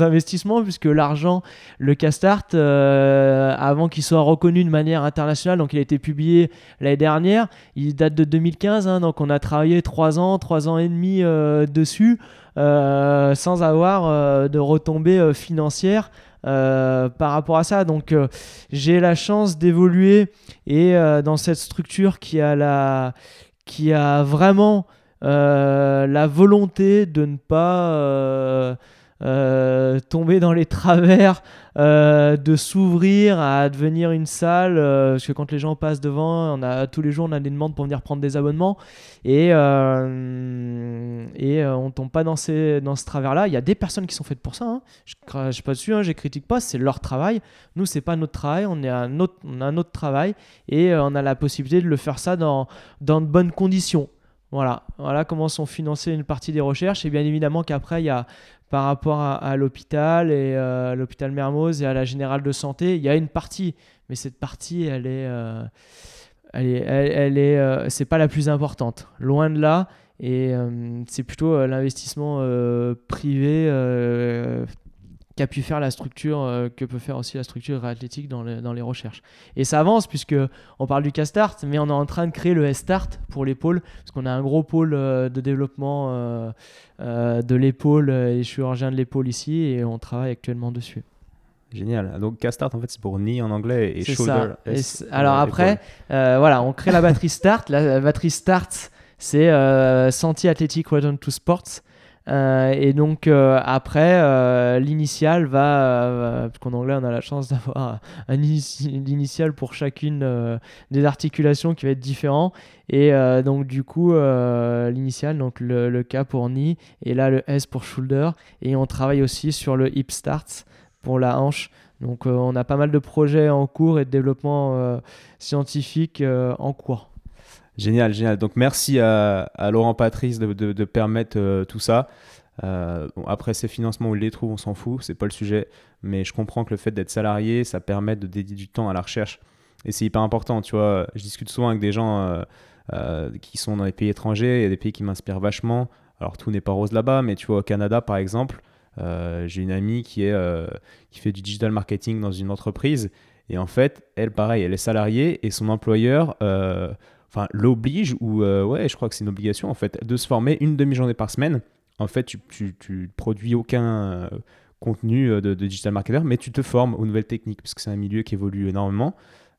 investissements, puisque l'argent, le Castart, euh, avant qu'il soit reconnu de manière internationale, donc il a été publié l'année dernière, il date de 2015, hein, donc on a travaillé trois ans, trois ans et demi dessus, sans avoir de retombées financières. Euh, par rapport à ça. Donc euh, j'ai la chance d'évoluer et euh, dans cette structure qui a, la, qui a vraiment la volonté de ne pas euh, tomber dans les travers euh, de s'ouvrir à devenir une salle euh, parce que quand les gens passent devant on a tous les jours on a des demandes pour venir prendre des abonnements. Et et on tombe pas dans ces dans ce travers là il y a des personnes qui sont faites pour ça hein. je pas dessus hein, critique pas c'est leur travail. Nous c'est pas notre travail on est un autre on a un autre travail et on a la possibilité de le faire ça dans dans de bonnes conditions. Voilà, voilà comment sont financées une partie des recherches. Et bien évidemment qu'après, il y a par rapport à, l'hôpital et euh, l'hôpital Mermoz et à la générale de santé, il y a une partie, mais cette partie, elle est, euh, elle est, elle, est, euh, c'est pas la plus importante, loin de là. Et c'est plutôt l'investissement privé qu'a pu faire la structure, euh, que peut faire aussi la structure athlétique dans, dans, les recherches. Et ça avance puisque on parle du K-Start, mais on est en train de créer le S-Start pour l'épaule, parce qu'on a un gros pôle euh, de développement euh, de l'épaule et chirurgien de l'épaule ici, et on travaille actuellement dessus. Génial. Donc K-Start, en fait, c'est pour knee en anglais et shoulder. Ça. alors après, voilà, on crée la batterie Start. La, batterie Start, c'est Senti Athletic Return to Sports. Euh, et donc euh, après, euh, l'initial va, parce qu'en anglais on a la chance d'avoir un initial pour chacune des articulations qui va être différent. Et donc du coup, l'initial, donc le, K pour knee, et là le S pour shoulder. Et on travaille aussi sur le hip start pour la hanche. Donc on a pas mal de projets en cours et de développement scientifique en cours. Génial, génial. Donc merci à, Laurent Patrice de, permettre euh, tout ça. Euh, après ces financements où il les trouve, on s'en fout, c'est pas le sujet. Mais je comprends que le fait d'être salarié, ça permet de dédier du temps à la recherche. Et c'est hyper important, tu vois. Je discute souvent avec des gens euh, qui sont dans les pays étrangers. Il y a des pays qui m'inspirent vachement. Alors tout n'est pas rose là-bas, mais tu vois, au Canada par exemple, j'ai une amie qui, est, qui fait du digital marketing dans une entreprise. Et en fait, elle, pareil, elle est salariée et son employeur enfin, l'oblige, ou euh, ouais, je crois que c'est une obligation en fait, de se former une demi-journée par semaine. En fait, tu, tu, tu produis aucun euh, contenu euh, de, digital marketer, mais tu te formes aux nouvelles techniques, parce que c'est un milieu qui évolue énormément,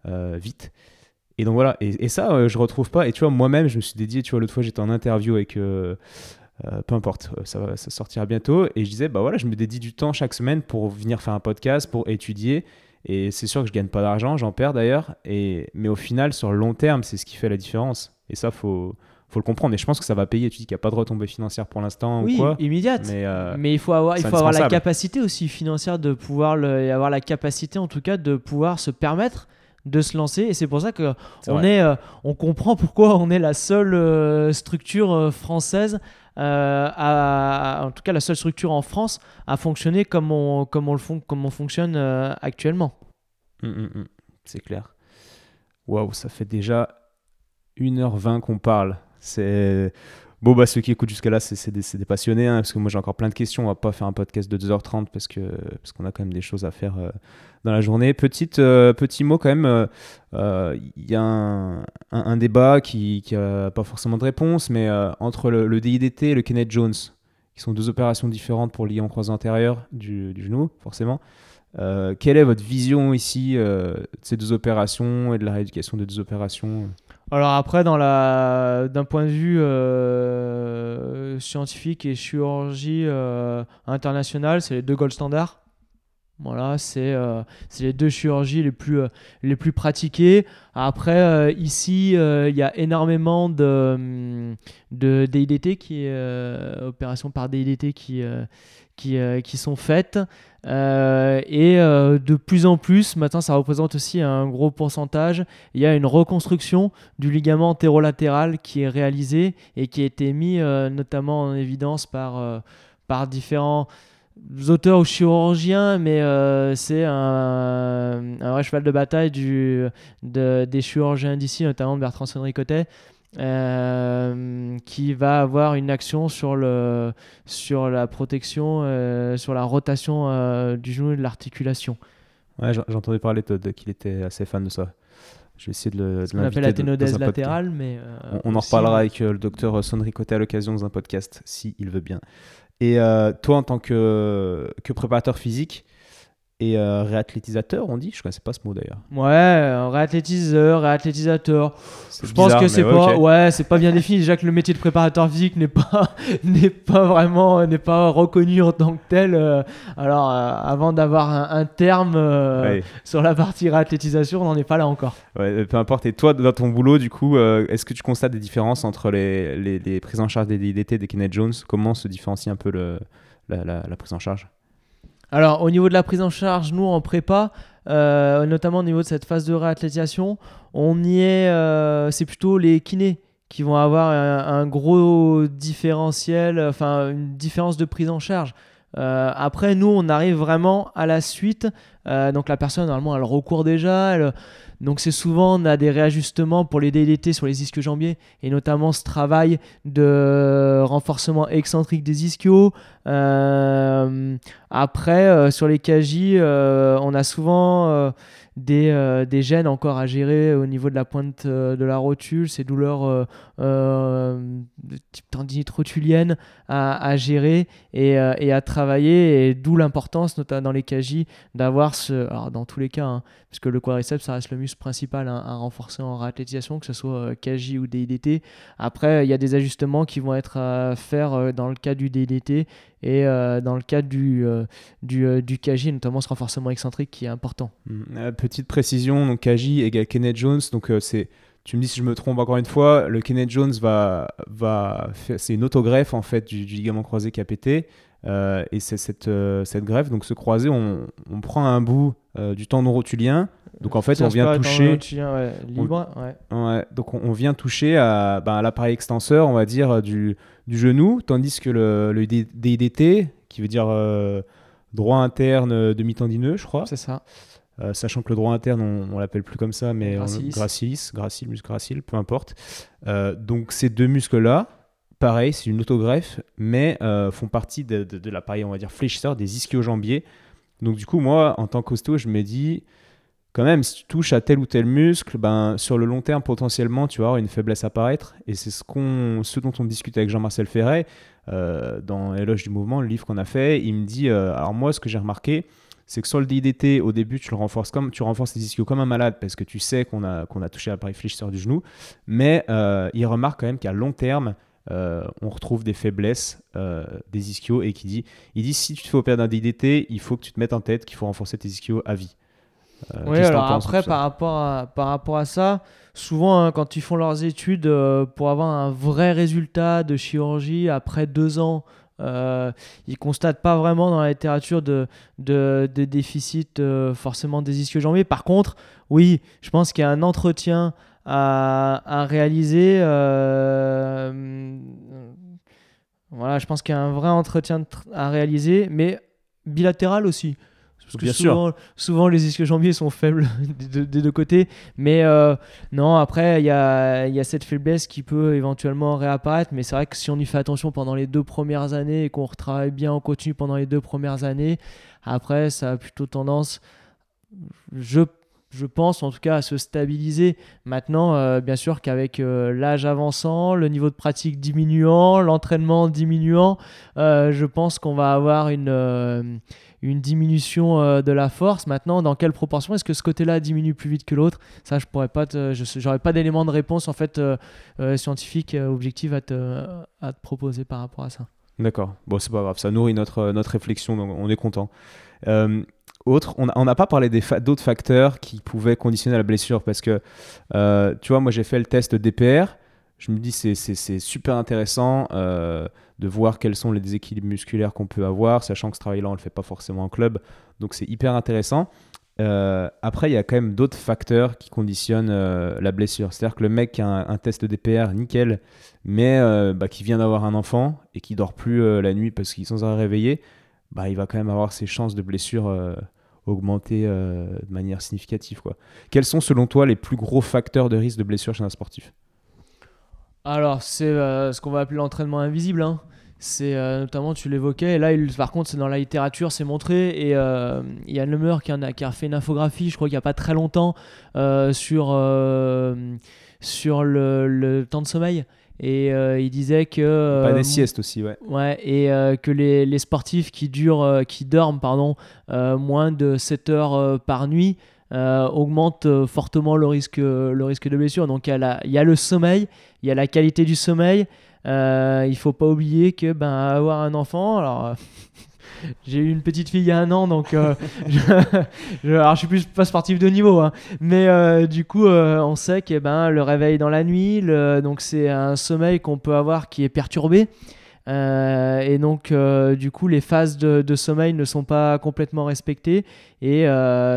vite. Et donc voilà, et, ça, je retrouve pas. Et tu vois, moi-même, je me suis dédié, tu vois, l'autre fois, j'étais en interview avec. peu importe, ça, ça sortira bientôt. Et je disais, bah voilà, je me dédie du temps chaque semaine pour venir faire un podcast, pour étudier. Et c'est sûr que je gagne pas d'argent, j'en perds d'ailleurs. Et... Mais au final, sur le long terme, c'est ce qui fait la différence. Et ça, faut, faut le comprendre. Et je pense que ça va payer. Tu dis qu'il n'y a pas de retombée financière pour l'instant oui, ou quoi immédiate. Mais, euh, mais il faut avoir, il faut avoir la capacité aussi financière de pouvoir le, et avoir la capacité en tout cas de pouvoir se permettre de se lancer et c'est pour ça que on est euh, on comprend pourquoi on est la seule euh, structure française en tout cas la seule structure en France à fonctionner comme on, comme on, le font, comme on fonctionne actuellement. Hum, hum, hum. c'est clair. Waouh, ça fait déjà 1h20 qu'on parle. C'est. Bon, bah, ceux qui écoutent jusqu'à là, c'est des, passionnés, hein, parce que moi j'ai encore plein de questions. On va pas faire un podcast de 2h30 parce qu'on parce a quand même des choses à faire euh, dans la journée. Petite, euh, petit mot quand même, euh, il y a un, débat qui n'a pas forcément de réponse, mais entre le, DIDT et le Kenneth Jones, qui sont deux opérations différentes pour lier en croisé antérieur du, du genou, forcément. Euh, quelle est votre vision ici euh, de ces deux opérations et de la rééducation des deux opérations? Alors après, d'un point de vue euh, scientifique et chirurgie internationale, c'est les deux gold standards. Voilà, c'est les deux chirurgies les plus, les plus pratiquées. Après, ici, il y a énormément de, de DIDT, qui, par DIDT qui, qui, qui sont faites. Euh, et euh, de plus en plus, maintenant ça représente aussi un gros pourcentage, il y a une reconstruction du ligament antérolatéral qui est réalisée et qui a été mis euh, notamment en évidence par, par différents auteurs ou chirurgiens, mais c'est un, un, vrai cheval de bataille du, des chirurgiens d'ici, notamment Bertrand Sonricotet, euh, qui va avoir une action sur, le, sur la protection, euh, sur la rotation euh, du genou et de l'articulation. Ouais, j'entendais parler qu'il était assez fan de ça. Je vais essayer de le. Ce qu'on appelle la ténodèse latérale, mais. on, en reparlera avec le docteur Sonricoté à l'occasion dans un podcast, si il veut bien. Et toi, en tant que, que préparateur physique, et euh, réathlétisateur, on dit Je connaissais pas ce mot d'ailleurs. Ouais, euh, réathlétiseur, réathlétisateur. Je pense que c'est pas, ouais, c'est pas bien défini. Déjà que le métier de préparateur physique n'est pas, n'est pas vraiment, n'est pas reconnu en tant que tel. Euh, alors, avant d'avoir un, terme sur la partie réathlétisation, on n'en est pas là encore. Ouais, peu importe. Et toi, dans ton boulot, du coup, est-ce que tu constates des différences entre les, les, les prises en charge des DDT des Kenneth Jones? Comment se différencie un peu le, la, la prise en charge? Alors, au niveau de la prise en charge, nous en prépa, euh, notamment au niveau de cette phase de réathlétisation, on y est, euh, c'est plutôt les kinés qui vont avoir un, gros différentiel, enfin une différence de prise en charge. Euh, après, nous, on arrive vraiment à la suite. donc la personne, normalement, elle recourt déjà, donc c'est souvent on a des réajustements pour les DDT sur les ischios jambiers et notamment ce travail de renforcement excentrique des ischios. Euh, après euh, sur les KJ, euh, on a souvent des, des, gènes encore à gérer au niveau de la pointe de la rotule, ces douleurs euh, type tendinite rotulienne à, gérer et, et, à travailler, et d'où l'importance, notamment dans les KJ, d'avoir ce. Alors, dans tous les cas, hein, puisque le quadriceps, ça reste le muscle principal hein, à renforcer en réathlétisation, que ce soit KJ ou DDT. Après, il y a des ajustements qui vont être à faire dans le cas du DDT et dans le cas du, du, du KJ, notamment ce renforcement excentrique qui est important. Mmh petite précision, donc Kaji égale Kenneth Jones, donc euh, c'est tu me dis si je me trompe encore une fois, le Kenneth Jones va, va c'est une autogreffe en fait du, ligament croisé qui a pété. Euh, et c'est cette, euh, cette greffe, donc ce croisé, on, on prend un bout du tendon rotulien. Donc en fait, on vient toucher. libre, ouais. donc on, vient toucher à, ben, à l'appareil extenseur, on va dire, du, du genou, tandis que le, le DDT, qui veut dire droit interne demi-tendineux, je crois. C'est ça. Euh, sachant que le droit interne, on, on l'appelle plus comme ça, mais gracilis, gracilis, gracile, muscle gracile, peu importe. Euh, donc ces deux muscles-là, pareil, c'est une autogreffe, mais euh, font partie de, de, l'appareil, on va dire, fléchisseur des ischio-jambiers. Donc du coup, moi, en tant qu'ostéo, je me dis, quand même, si tu touches à tel ou tel muscle, ben, sur le long terme, potentiellement, tu vas avoir une faiblesse apparaître. Et c'est ce, qu'on, ce dont on discute avec Jean-Marcel Ferret dans Éloge du mouvement, le livre qu'on a fait. Il me dit, alors moi, ce que j'ai remarqué, c'est que sur le DDT, au début, tu le renforces comme tu renforces les ischios comme un malade parce que tu sais qu'on a, qu'on a touché l'appareil fléchisseur du genou. Mais euh, il remarque quand même qu'à long terme, euh, on retrouve des faiblesses euh, des ischios et qui dit, il dit si tu te fais opérer d'un DDT, il faut que tu te mettes en tête qu'il faut renforcer tes ischios à vie. oui, alors après, par rapport, à, par rapport à ça, souvent, hein, quand ils font leurs études, pour avoir un vrai résultat de chirurgie après deux ans euh, ils constatent pas vraiment dans la littérature de, de, déficit euh, forcément des ischio-jambiers. Par contre, oui, je pense qu'il y a un entretien à, à réaliser. Euh, voilà, je pense qu'il y a un vrai entretien à réaliser, mais bilatéral aussi. Parce que souvent, souvent, les ischio-jambiers sont faibles des deux, côtés. Mais euh, non, après, il y a, y a, cette faiblesse qui peut éventuellement réapparaître. Mais c'est vrai que si on y fait attention pendant les deux premières années et qu'on retravaille bien en continu pendant les deux premières années, après, ça a plutôt tendance, je je pense en tout cas à se stabiliser. Maintenant, euh, bien sûr qu'avec euh, l'âge avançant, le niveau de pratique diminuant, l'entraînement diminuant, je pense qu'on va avoir une, une diminution euh, de la force. Maintenant, dans quelle proportion Est-ce que ce côté-là diminue plus vite que l'autre? Ça, je pourrais pas. je j'aurais pas d'éléments de réponse en fait euh, euh, scientifique objectif à te, te proposer par rapport à ça. D'accord. Bon, c'est pas grave. Ça nourrit notre notre réflexion, donc on est content. autre, on n'a pas parlé d'autres facteurs qui pouvaient conditionner la blessure parce que, tu vois, moi j'ai fait le test DPR. Je me dis c'est super intéressant de voir quels sont les déséquilibres musculaires qu'on peut avoir, sachant que ce travail-là, on ne le fait pas forcément en club. Donc c'est hyper intéressant. Euh, après, il y a quand même d'autres facteurs qui conditionnent euh, la blessure. C'est-à-dire que le mec qui a un, test DPR nickel, mais euh, bah, qui vient d'avoir un enfant et qui dort plus la nuit parce qu'il est sans réveillé, bah, il va quand même avoir ses chances de blessure augmenter de manière significative. Quels sont selon toi les plus gros facteurs de risque de blessure chez un sportif? Alors, c'est ce qu'on va appeler l'entraînement invisible. Hein. C'est notamment, tu l'évoquais, et là, par contre, c'est dans la littérature, c'est montré. Et il y a Lemeur qui, a, qui a fait une infographie, je crois qu'il n'y a pas très longtemps, sur sur le, temps de sommeil. Et euh, il disait que. Pas des euh, siestes aussi, ouais. Ouais, et euh, que les, les, sportifs qui, durent, qui dorment pardon, moins de 7 heures par nuit augmentent fortement le risque, le risque de blessure. Donc il y, a le sommeil, il y a la qualité du sommeil. il faut pas oublier que ben, avoir un enfant, alors j'ai eu une petite fille il y a un an, donc euh, je, alors je suis plus pas sportif de niveau, hein. mais euh, du coup, euh, on sait que ben, le réveil dans la nuit, donc c'est un sommeil qu'on peut avoir qui est perturbé. Et donc, du coup, les phases de, sommeil ne sont pas complètement respectées. Et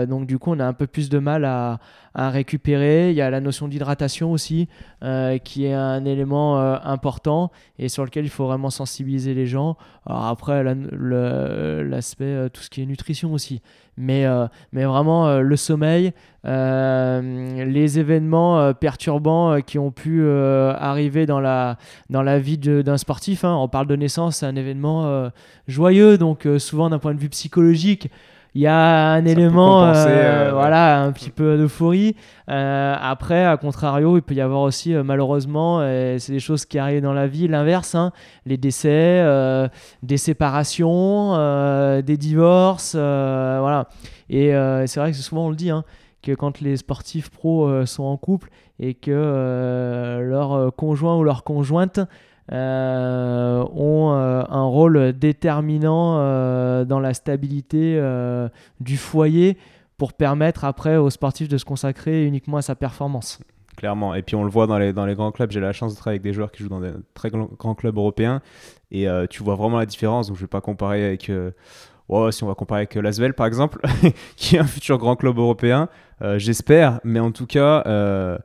donc, du coup, on a un peu plus de mal à, récupérer. Il y a la notion d'hydratation aussi, euh, qui est un élément euh, important et sur lequel il faut vraiment sensibiliser les gens. Alors après, l'aspect, euh, tout ce qui est nutrition aussi. Mais, mais vraiment, le sommeil, les événements perturbants qui ont pu arriver dans la, dans la vie d'un sportif. Hein. On parle de naissance, c'est un événement joyeux, donc souvent d'un point de vue psychologique, il y a un élément, euh, euh, voilà, un petit peu d'euphorie. Euh, après, à contrario, il peut y avoir aussi, malheureusement, c'est des choses qui arrivent dans la vie, l'inverse, hein, les décès, des séparations, des divorces, voilà. Et c'est vrai que souvent on le dit, hein, que quand les sportifs pros sont en couple et que leur conjoint ou leur conjointe euh, ont euh, un rôle déterminant euh, dans la stabilité du foyer pour permettre après aux sportifs de se consacrer uniquement à sa performance. Clairement. Et puis on le voit dans les, dans les grands clubs. J'ai la chance de travailler avec des joueurs qui jouent dans des très grands clubs européens. Et tu vois vraiment la différence. Donc je ne vais pas comparer avec si on va comparer avec Lasvel par exemple, qui est un futur grand club européen, euh, j'espère. Mais en tout cas, euh,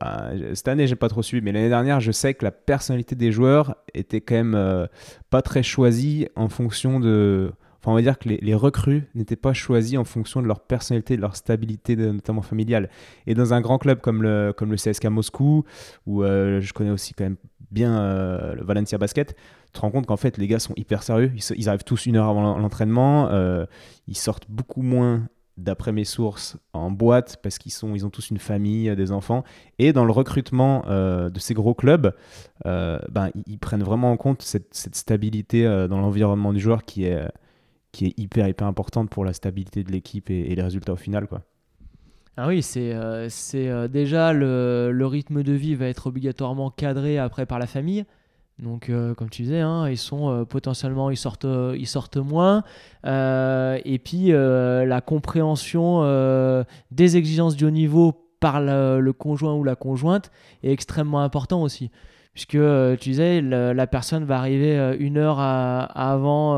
bah, cette année, j'ai pas trop suivi, mais l'année dernière, je sais que la personnalité des joueurs était quand même euh, pas très choisie en fonction de. Enfin, on va dire que les, recrues n'étaient pas choisis en fonction de leur personnalité, de leur stabilité, notamment familiale. Et dans un grand club comme le, comme le CSK Moscou, où je connais aussi quand même bien le Valencia Basket, tu te rends compte qu'en fait, les gars sont hyper sérieux. Ils, arrivent tous une heure avant l'entraînement. Euh, ils sortent beaucoup moins, d'après mes sources, en boîte parce qu'ils sont, ils ont tous une famille, des enfants. Et dans le recrutement euh, de ces gros clubs, euh, ben, ils, prennent vraiment en compte cette, stabilité dans l'environnement du joueur qui est, qui est hyper, hyper importante pour la stabilité de l'équipe et, les résultats au final. Quoi. Ah oui, c'est c'est déjà le, le, rythme de vie va être obligatoirement cadré après par la famille. Donc, euh, comme tu disais, hein, ils sont euh, potentiellement, ils sortent, euh, ils sortent moins. et puis, la compréhension des exigences du haut niveau par le, conjoint ou la conjointe est extrêmement important aussi. Puisque tu disais, la, personne va arriver une heure avant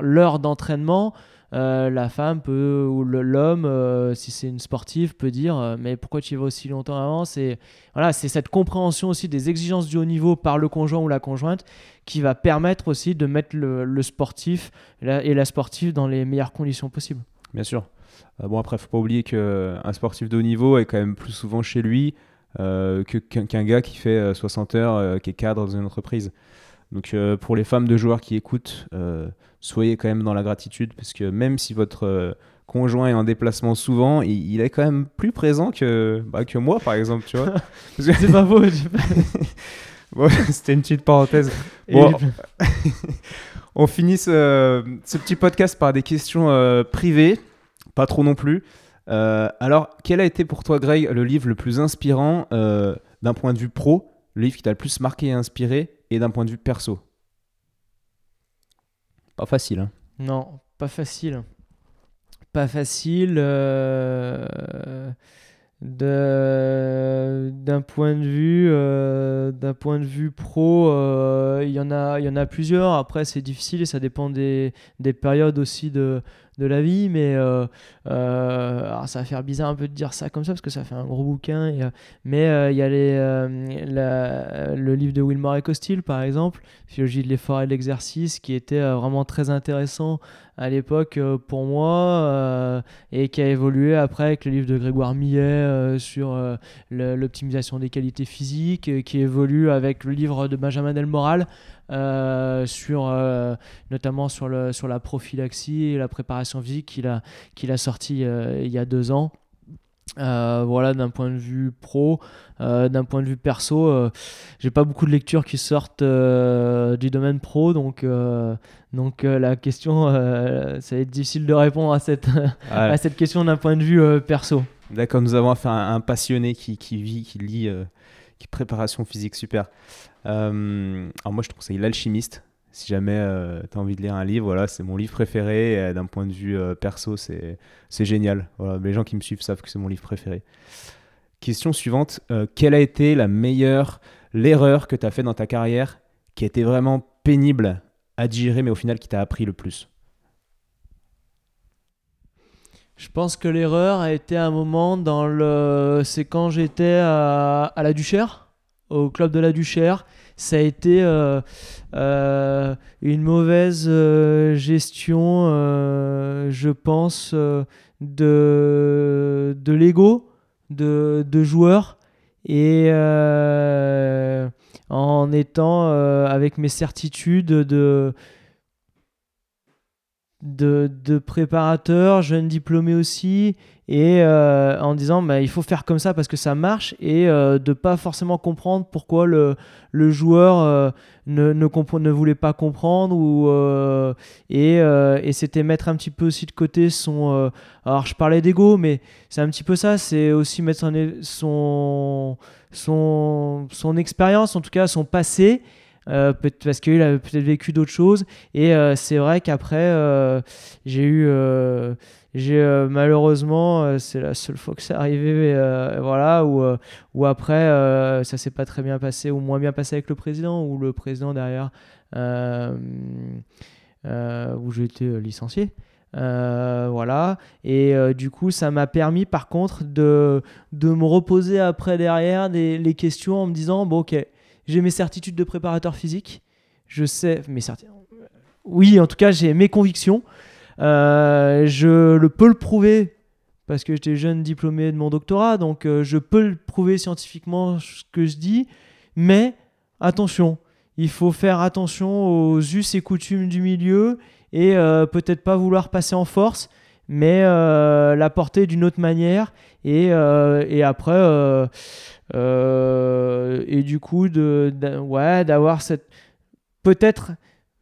l'heure d'entraînement. Euh, la femme peut, ou l'homme, euh, si c'est une sportive, peut dire euh, Mais pourquoi tu y vas aussi longtemps avant? C'est voilà, cette compréhension aussi des exigences du haut niveau par le conjoint ou la conjointe qui va permettre aussi de mettre le, sportif et la, sportive dans les meilleures conditions possibles. Bien sûr. bon, après, il faut pas oublier qu'un sportif de haut niveau est quand même plus souvent chez lui qu'un gars qui fait 60 heures, qui est cadre dans une entreprise. Donc pour les femmes de joueurs qui écoutent, soyez quand même dans la gratitude, parce que même si votre euh, conjoint est en déplacement souvent, il, est quand même plus présent que, bah, que moi, par exemple, tu vois. C'est pas beau. C'était une petite parenthèse. on finit ce, petit podcast par des questions euh, privées, pas trop non plus. Euh, alors, quel a été pour toi, Greg, le livre le plus inspirant d'un point de vue pro, le livre qui t'a le plus marqué et inspiré, et d'un point de vue perso? Pas facile. Hein. Non, pas facile. Pas facile. Euh, d'un point de vue euh, d'un point de vue pro euh, il y en a il y en a plusieurs après c'est difficile et ça dépend des, des périodes aussi de, de la vie, mais euh, euh, ça va faire bizarre un peu de dire ça comme ça parce que ça fait un gros bouquin. Et, mais il y a le livre de Wilmore et Costil, par exemple, Philologie de l'effort et de l'exercice, qui était vraiment très intéressant à l'époque pour moi et qui a évolué après avec le livre de Grégoire Millet sur l'optimisation des qualités physiques, qui évolue avec le livre de Benjamin Delmoral euh, sur, euh, notamment sur, le, sur la prophylaxie et la préparation physique qu'il a, qu'il a sorti euh, il y a deux ans. voilà, d'un point de vue pro, d'un point de vue perso, j'ai pas beaucoup de lectures qui sortent du domaine pro, donc, donc la question, ça va être difficile de répondre à cette, à cette question d'un point de vue perso. D'accord, nous avons affaire à un, passionné qui, qui vit, qui lit, qui préparation physique, super. Euh, alors moi, je trouve ça l'alchimiste. Si jamais euh, tu as envie de lire un livre, voilà, c'est mon livre préféré. Euh, d'un point de vue perso, c'est génial. Les gens qui me suivent savent que c'est mon livre préféré. Question suivante. quelle a été la meilleure, l'erreur que tu as fait dans ta carrière qui a été vraiment pénible à digérer, mais au final qui t'a appris le plus? Je pense que l'erreur a été un moment dans le. C'est quand j'étais à, à la Duchère au club de la Duchère. Ça a été euh, euh, une mauvaise euh, gestion, je pense, de, de l'ego de, de, joueurs et en étant avec mes certitudes de, préparateur, jeune diplômé aussi, et euh, en disant bah, il faut faire comme ça parce que ça marche et euh, de pas forcément comprendre pourquoi le, le joueur euh, ne, ne, ne, voulait pas comprendre ou et, et c'était mettre un petit peu aussi de côté son alors je parlais d'ego mais c'est un petit peu ça c'est aussi mettre son son son expérience en tout cas son passé parce qu'il a peut-être vécu d'autres choses et c'est vrai qu'après j'ai eu j'ai euh, malheureusement, euh, c'est la seule fois que c'est arrivé, euh, voilà, où, où après ça s'est pas très bien passé ou moins bien passé avec le président, ou le président derrière, où j'ai été licencié. voilà et du coup ça m'a permis par contre de, de me reposer après derrière les questions en me disant bon ok j'ai mes certitudes de préparateur physique je sais mes certitudes oui en tout cas j'ai mes convictions euh, je le peux le prouver parce que j'étais jeune diplômé de mon doctorat, donc euh, je peux le prouver scientifiquement ce que je dis, mais attention, il faut faire attention aux us et coutumes du milieu et euh, peut-être pas vouloir passer en force, mais l'apporter d'une autre manière et, et après et du coup de, ouais d'avoir cette peut-être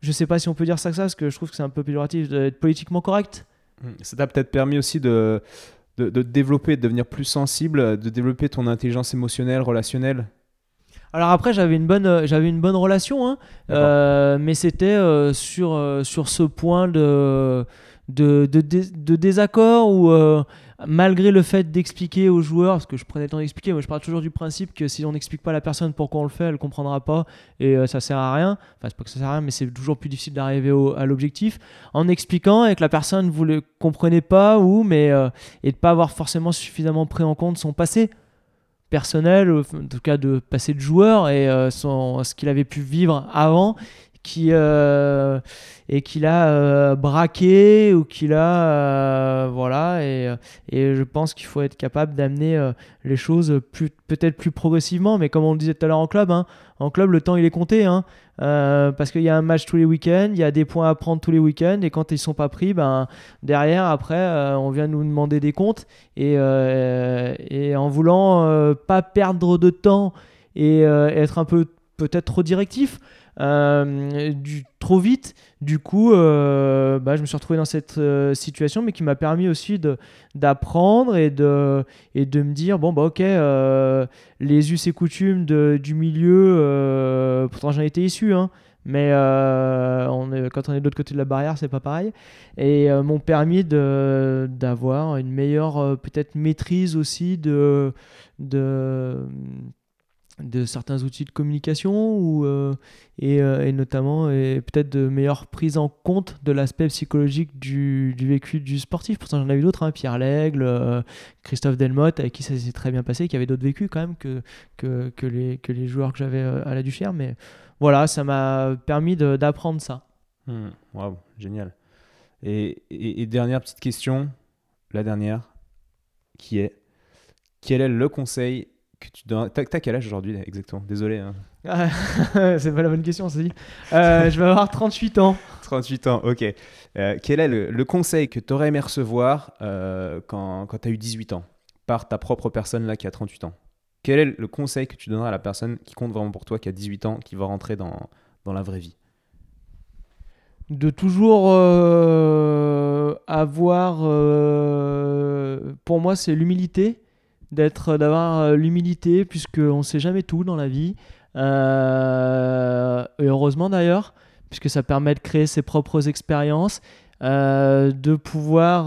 je sais pas si on peut dire ça que ça, parce que je trouve que c'est un peu péjoratif d'être politiquement correct. Mmh. Ça t'a peut-être permis aussi de, de, de, développer, de devenir plus sensible, de développer ton intelligence émotionnelle, relationnelle alors après, j'avais une bonne, euh, j'avais une bonne relation, hein, euh, mais c'était euh, sur, sur ce point de, de, de, de désaccord où malgré le fait d'expliquer aux joueurs, parce que je prenais le temps d'expliquer, moi je parle toujours du principe que si on n'explique pas à la personne pourquoi on le fait, elle comprendra pas et euh, ça sert à rien. Enfin, c'est pas que ça sert à rien, mais c'est toujours plus difficile d'arriver à l'objectif. En expliquant et que la personne ne le comprenait pas ou, mais euh, et de pas avoir forcément suffisamment pris en compte son passé personnel, en tout cas de passé de joueur et euh, ce qu'il avait pu vivre avant qui euh, et qu'il a euh, braqué ou qu'il a euh, voilà et, et, je pense qu'il faut être capable d'amener les choses peut-être plus progressivement mais comme on le disait tout à l'heure en club hein, en club le temps il est compté hein, parce qu'il y a un match tous les week-ends il y a des points à prendre tous les week-ends et quand ils sont pas pris ben derrière après on vient nous demander des comptes et, et en voulant pas perdre de temps et être un peu peut-être trop directif du, trop vite. Du coup, euh, bah, je me suis retrouvé dans cette euh, situation, mais qui m'a permis aussi d'apprendre et de, et de me dire bon, bah ok, les us et coutumes de, du milieu, pourtant j'en étais issu, hein, mais quand on est de l'autre côté de la barrière, c'est pas pareil. Et m'ont permis d'avoir une meilleure, peut-être, maîtrise aussi de de certains outils de communication ou, euh, et, euh, et, notamment et peut-être de meilleure prise en compte de l'aspect psychologique du, du, vécu du sportif? Pourtant, j'en ai vu d'autres, hein, Pierre Lègle, euh, Christophe Delmotte, avec qui ça s'est très bien passé, qui avait d'autres vécus quand même que, que, que, les, que les joueurs que j'avais à la Duchère. Mais voilà, ça m'a permis d'apprendre ça. Hmm, waouh, génial. Et, et dernière petite question, la dernière, qui est quel est le conseil que tu donnes T'as quel âge aujourd'hui exactement? Désolé. Hein. c'est pas la bonne question, c'est dit. Euh, je vais avoir 38 ans. 38 ans, ok. Euh, quel est le, conseil que tu aurais aimé recevoir euh, quand, quand tu as eu 18 ans par ta propre personne là qui a 38 ans? Quel est le conseil que tu donneras à la personne qui compte vraiment pour toi, qui a 18 ans, qui va rentrer dans, dans la vraie vie? De toujours avoir, pour moi, c'est l'humilité d'être, d'avoir euh, l'humilité, puisqu'on ne sait jamais tout dans la vie. Euh, et heureusement d'ailleurs, puisque ça permet de créer ses propres expériences. Euh, de pouvoir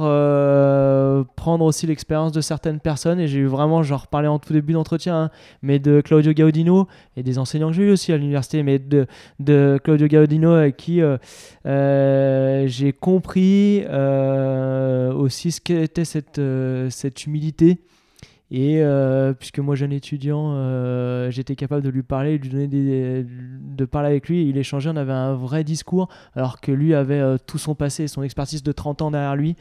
prendre aussi l'expérience de certaines personnes. Et j'ai eu vraiment, j'en reparlais en tout début d'entretien, hein, mais de Claudio Gaudino et des enseignants que j'ai eu aussi à l'université, mais de, de Claudio Gaudino avec qui j'ai compris aussi ce qu'était cette, cette humilité et euh, puisque moi, jeune étudiant, euh, j'étais capable de lui parler, de lui donner des, de parler avec lui, il échangeait, on avait un vrai discours, alors que lui avait euh, tout son passé, son expertise de 30 ans derrière lui.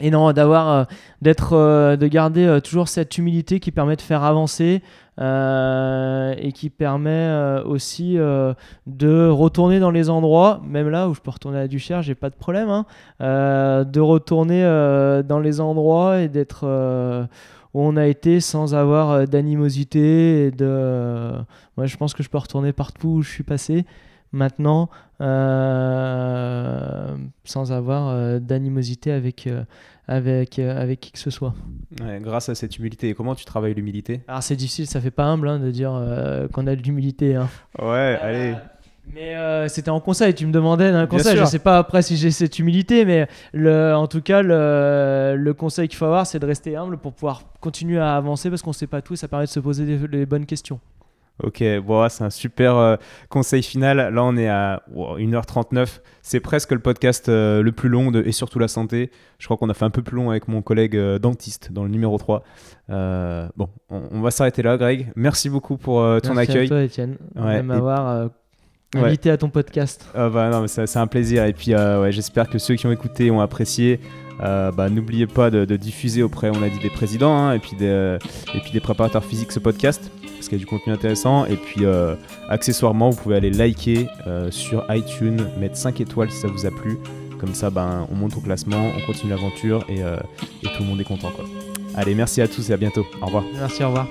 Et non, d'avoir, d'être, de garder toujours cette humilité qui permet de faire avancer, euh, et qui permet euh, aussi euh, de retourner dans les endroits, même là où je peux retourner à Duchère, j'ai pas de problème, hein, de retourner dans les endroits et d'être où on a été sans avoir d'animosité. Moi, je pense que je peux retourner partout où je suis passé maintenant sans avoir d'animosité avec avec, euh, avec qui que ce soit. grâce à cette humilité. Et comment tu travailles l'humilité? Alors c'est difficile, ça fait pas humble hein, de dire euh, qu'on a de l'humilité. Hein. Ouais, allez. Euh, mais c'était en conseil, tu me demandais un conseil. Je sais pas après si j'ai cette humilité, mais le, en tout cas, le, le conseil qu'il faut avoir, c'est de rester humble pour pouvoir continuer à avancer parce qu'on sait pas tout et ça permet de se poser des bonnes questions. Ok, bon, c'est un super euh, conseil final. Là, on est à 1h39. C'est presque le podcast euh, le plus long de, et surtout la santé. Je crois qu'on a fait un peu plus long avec mon collègue euh, dentiste dans le numéro 3. bon, on, va s'arrêter là, Greg. Merci beaucoup pour ton Merci accueil. À toi, Étienne. Ouais, m'avoir invité à ton podcast. Ah bah, c'est un plaisir. Et puis, ouais, j'espère que ceux qui ont écouté ont apprécié. bah, N'oubliez pas de, diffuser auprès, on a dit, des présidents hein, et, puis des, et puis des préparateurs physiques ce podcast parce qu'il y a du contenu intéressant. Et puis, euh, accessoirement, vous pouvez aller liker euh, sur iTunes, mettre 5 étoiles si ça vous a plu. Comme ça, ben, on monte au classement, on continue l'aventure et, euh, et, tout le monde est content. Quoi. Allez, merci à tous et à bientôt. Au revoir. Merci, au revoir.